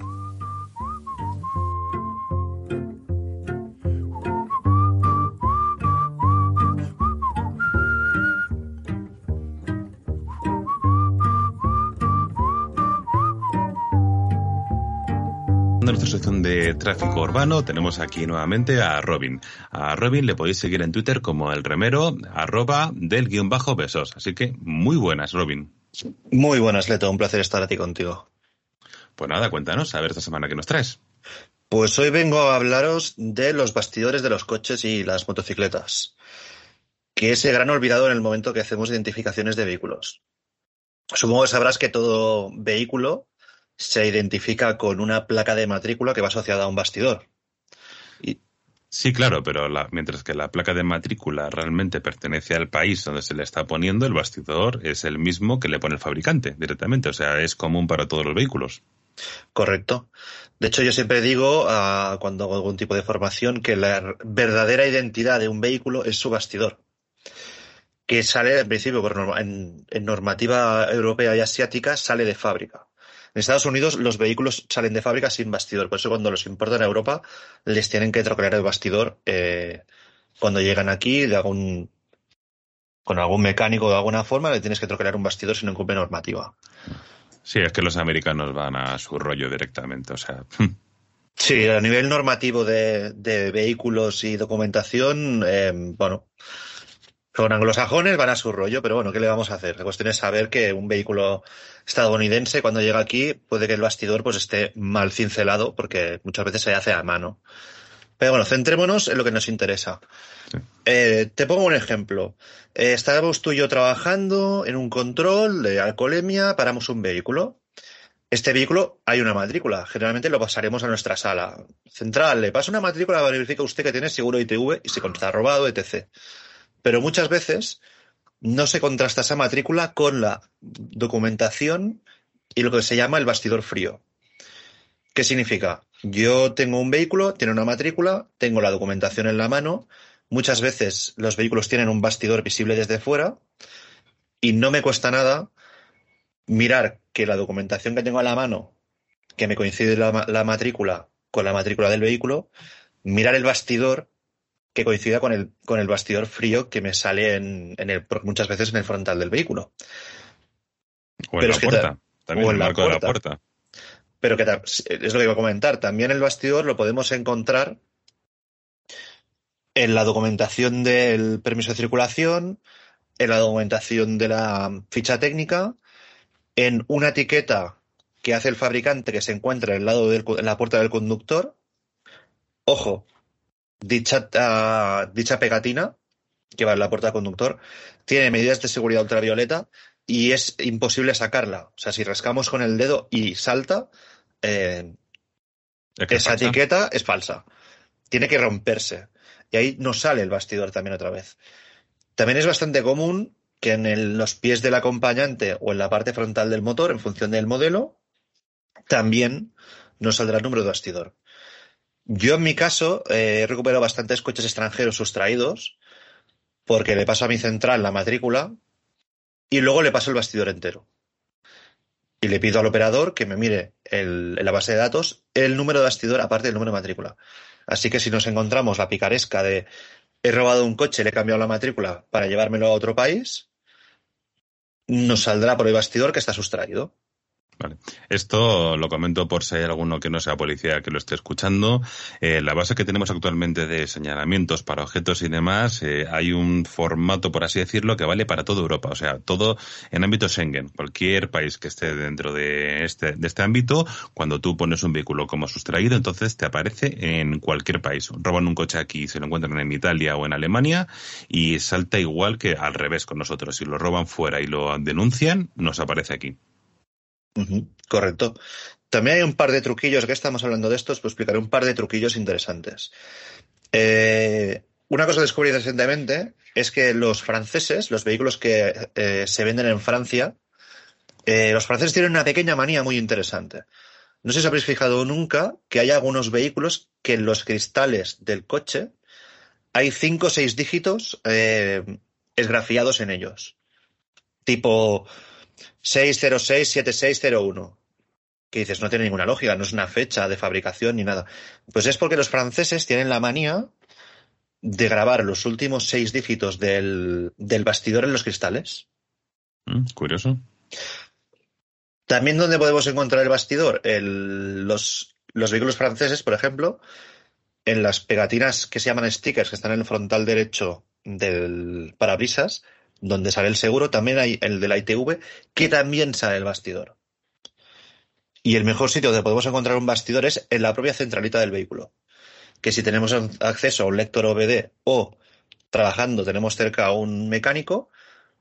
S1: Nuestra sección de tráfico urbano tenemos aquí nuevamente a Robin. A Robin le podéis seguir en Twitter como el remero arroba del guion bajo besos. Así que muy buenas, Robin.
S2: Muy buenas, Leto. Un placer estar aquí contigo.
S1: Pues nada, cuéntanos, a ver esta semana qué nos traes.
S2: Pues hoy vengo a hablaros de los bastidores de los coches y las motocicletas, que es el gran olvidado en el momento que hacemos identificaciones de vehículos. Supongo que sabrás que todo vehículo se identifica con una placa de matrícula que va asociada a un bastidor.
S1: Sí, claro, pero mientras que la placa de matrícula realmente pertenece al país donde se le está poniendo, el bastidor es el mismo que le pone el fabricante directamente. O sea, es común para todos los vehículos.
S2: Correcto. De hecho, yo siempre digo, ah, cuando hago algún tipo de formación, que la verdadera identidad de un vehículo es su bastidor. Que sale, en principio, en normativa europea y asiática, sale de fábrica. En Estados Unidos los vehículos salen de fábrica sin bastidor, por eso cuando los importan a Europa les tienen que trocar el bastidor eh, cuando llegan aquí de algún, con algún mecánico de alguna forma le tienes que trocar un bastidor si no incumple normativa.
S1: Sí, es que los americanos van a su rollo directamente, o sea.
S2: Sí, a nivel normativo de, vehículos y documentación, eh, bueno, son anglosajones, van a su rollo, pero bueno, ¿qué le vamos a hacer? La cuestión es saber que un vehículo estadounidense, cuando llega aquí, puede que el bastidor pues esté mal cincelado, porque muchas veces se hace a mano. Pero bueno, centrémonos en lo que nos interesa. Eh, te pongo un ejemplo. Eh, estábamos tú y yo trabajando en un control de alcoholemia, paramos un vehículo. Este vehículo hay una matrícula. Generalmente lo pasaremos a nuestra sala central. Le pasa una matrícula, verifica usted que tiene seguro ITV y se está robado, etc pero muchas veces no se contrasta esa matrícula con la documentación y lo que se llama el bastidor frío. ¿Qué significa? Yo tengo un vehículo, tiene una matrícula, tengo la documentación en la mano, muchas veces los vehículos tienen un bastidor visible desde fuera y no me cuesta nada mirar que la documentación que tengo en la mano, que me coincide la, la matrícula con la matrícula del vehículo, mirar el bastidor que coincida con el, con el bastidor frío que me sale en, en el, muchas veces en el frontal del vehículo.
S1: O en la puerta. También en el marco de la puerta.
S2: Pero que es lo que iba a comentar. También el bastidor lo podemos encontrar en la documentación del permiso de circulación, en la documentación de la ficha técnica, en una etiqueta que hace el fabricante que se encuentra en, lado en la puerta del conductor. Ojo, Dicha, ah, dicha pegatina, que va en la puerta del conductor, tiene medidas de seguridad ultravioleta y es imposible sacarla. O sea, si rascamos con el dedo y salta, eh, esa etiqueta es falsa. Tiene que romperse. Y ahí no sale el bastidor también otra vez. También es bastante común que en los pies del acompañante o en la parte frontal del motor, en función del modelo, también nos saldrá el número de bastidor. Yo en mi caso eh, he recuperado bastantes coches extranjeros sustraídos porque le paso a mi central la matrícula y luego le paso el bastidor entero. Y le pido al operador que me mire en la base de datos el número de bastidor aparte del número de matrícula. Así que si nos encontramos la picaresca de he robado un coche, le he cambiado la matrícula para llevármelo a otro país, nos saldrá por el bastidor que está sustraído.
S1: Vale. Esto lo comento por si hay alguno que no sea policía que lo esté escuchando. Eh, la base que tenemos actualmente de señalamientos para objetos y demás, eh, hay un formato, por así decirlo, que vale para toda Europa. O sea, todo en ámbito Schengen. Cualquier país que esté dentro de este, de este ámbito, cuando tú pones un vehículo como sustraído, entonces te aparece en cualquier país. Roban un coche aquí, se lo encuentran en Italia o en Alemania y salta igual que al revés con nosotros. Si lo roban fuera y lo denuncian, nos aparece aquí
S2: correcto. También hay un par de truquillos, que estamos hablando de estos, pues explicaré un par de truquillos interesantes. Eh, una cosa que descubrí recientemente es que los franceses, los vehículos que eh, se venden en Francia, eh, los franceses tienen una pequeña manía muy interesante. No sé si habréis fijado nunca que hay algunos vehículos que en los cristales del coche hay cinco o seis dígitos esgrafiados en ellos. Tipo 6067601. Que dices, no tiene ninguna lógica, no es una fecha de fabricación ni nada. Pues es porque los franceses tienen la manía de grabar los últimos seis dígitos del, del bastidor en los cristales.
S1: Mm, curioso.
S2: También donde podemos encontrar el bastidor, el, los, los vehículos franceses, por ejemplo, en las pegatinas que se llaman stickers, que están en el frontal derecho del parabrisas, donde sale el seguro, también hay el de la ITV, que también sale el bastidor. Y el mejor sitio donde podemos encontrar un bastidor es en la propia centralita del vehículo. Que si tenemos acceso a un lector OBD o trabajando tenemos cerca a un mecánico,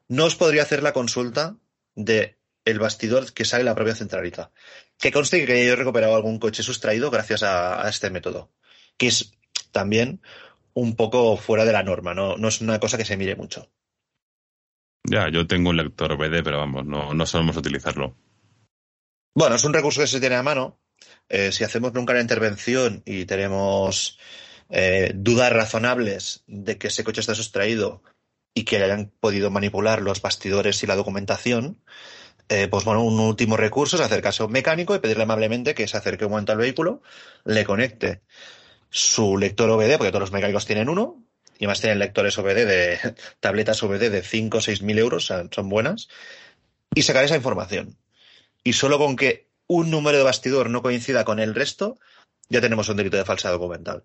S2: nos podría hacer la consulta de el bastidor que sale la propia centralita. Que conste que yo he recuperado algún coche sustraído gracias a, a este método que es también un poco fuera de la norma, no, no es una cosa que se mire mucho.
S1: Ya, yo tengo un lector BD, pero vamos, no, no sabemos utilizarlo.
S2: Bueno, es un recurso que se tiene a mano. Eh, si hacemos nunca la intervención y tenemos eh, dudas razonables de que ese coche está sustraído y que hayan podido manipular los bastidores y la documentación, eh, pues bueno, un último recurso es acercarse a un mecánico y pedirle amablemente que se acerque un momento al vehículo, le conecte su lector OBD, porque todos los mecánicos tienen uno, y más tienen lectores OBD de tabletas OBD de 5 o 6 mil euros, son buenas, y sacar esa información. Y solo con que un número de bastidor no coincida con el resto, ya tenemos un delito de falsedad documental.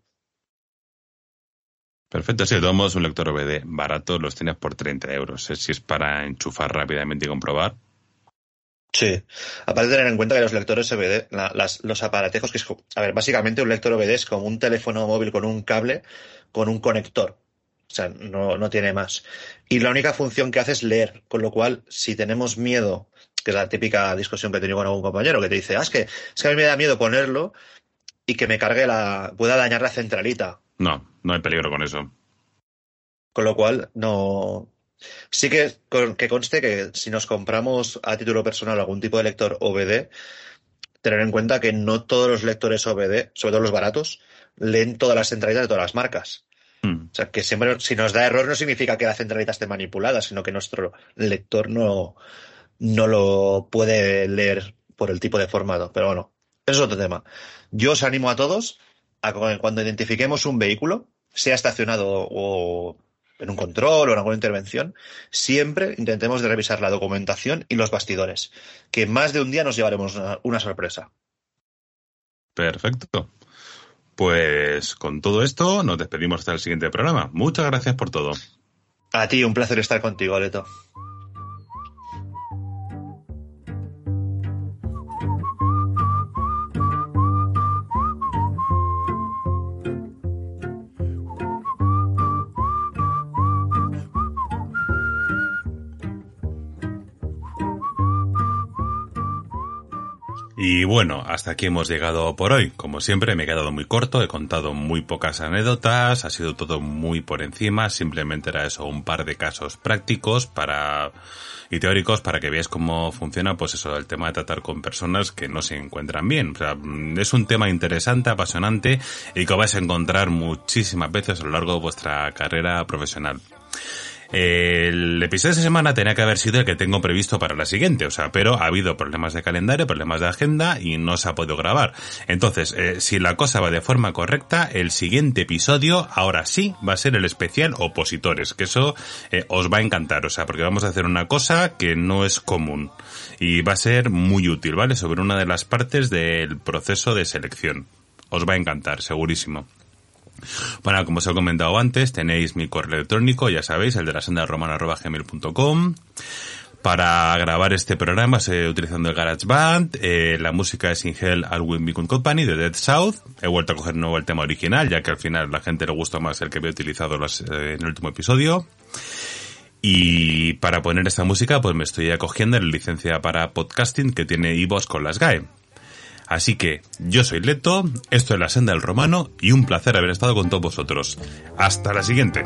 S1: Perfecto, sí, tomamos un lector OBD barato, los tienes por 30 euros. Si es para enchufar rápidamente y comprobar,
S2: Sí. Aparte de tener en cuenta que los lectores OBD, los aparatejos, que es, a ver, básicamente un lector OBD es como un teléfono móvil con un cable, con un conector. O sea, no, no tiene más. Y la única función que hace es leer, con lo cual, si tenemos miedo, que es la típica discusión que he tenido con algún compañero, que te dice, ah, es que, es que a mí me da miedo ponerlo y que me cargue la, pueda dañar la centralita.
S1: No, no hay peligro con eso.
S2: Con lo cual, no, Sí que, que conste que si nos compramos a título personal algún tipo de lector OBD, tener en cuenta que no todos los lectores OBD, sobre todo los baratos, leen todas las centralitas de todas las marcas. Hmm. O sea, que siempre, si nos da error no significa que la centralita esté manipulada, sino que nuestro lector no, no lo puede leer por el tipo de formato. Pero bueno, eso es otro tema. Yo os animo a todos a que cuando identifiquemos un vehículo, sea estacionado o en un control o en alguna intervención, siempre intentemos de revisar la documentación y los bastidores, que más de un día nos llevaremos una, sorpresa.
S1: Perfecto. Pues con todo esto nos despedimos hasta el siguiente programa. Muchas gracias por todo.
S2: A ti, un placer estar contigo, Aleto.
S1: Y bueno, hasta aquí hemos llegado por hoy. Como siempre, me he quedado muy corto, he contado muy pocas anécdotas, ha sido todo muy por encima, simplemente era eso, un par de casos prácticos para y teóricos para que veáis cómo funciona, pues eso, el tema de tratar con personas que no se encuentran bien. O sea, es un tema interesante, apasionante y que vais a encontrar muchísimas veces a lo largo de vuestra carrera profesional. El episodio de esta semana tenía que haber sido el que tengo previsto para la siguiente, o sea, pero ha habido problemas de calendario, problemas de agenda y no se ha podido grabar. Entonces, eh, si la cosa va de forma correcta, el siguiente episodio, ahora sí, va a ser el especial opositores, que eso eh, os va a encantar, o sea, porque vamos a hacer una cosa que no es común y va a ser muy útil, ¿vale? Sobre una de las partes del proceso de selección. Os va a encantar, segurísimo. Bueno, como os he comentado antes, tenéis mi correo electrónico, ya sabéis, el de la senda romana.gmail.com. Para grabar este programa estoy utilizando el GarageBand, eh, la música es In Hell Al Win Company de Dead South. He vuelto a coger nuevo el tema original, ya que al final la gente le gusta más el que había utilizado eh, en el último episodio. Y para poner esta música, pues me estoy acogiendo la licencia para podcasting que tiene Ivos con las GAE. Así que yo soy Leto, esto es La Senda del Romano y un placer haber estado con todos vosotros. Hasta la siguiente.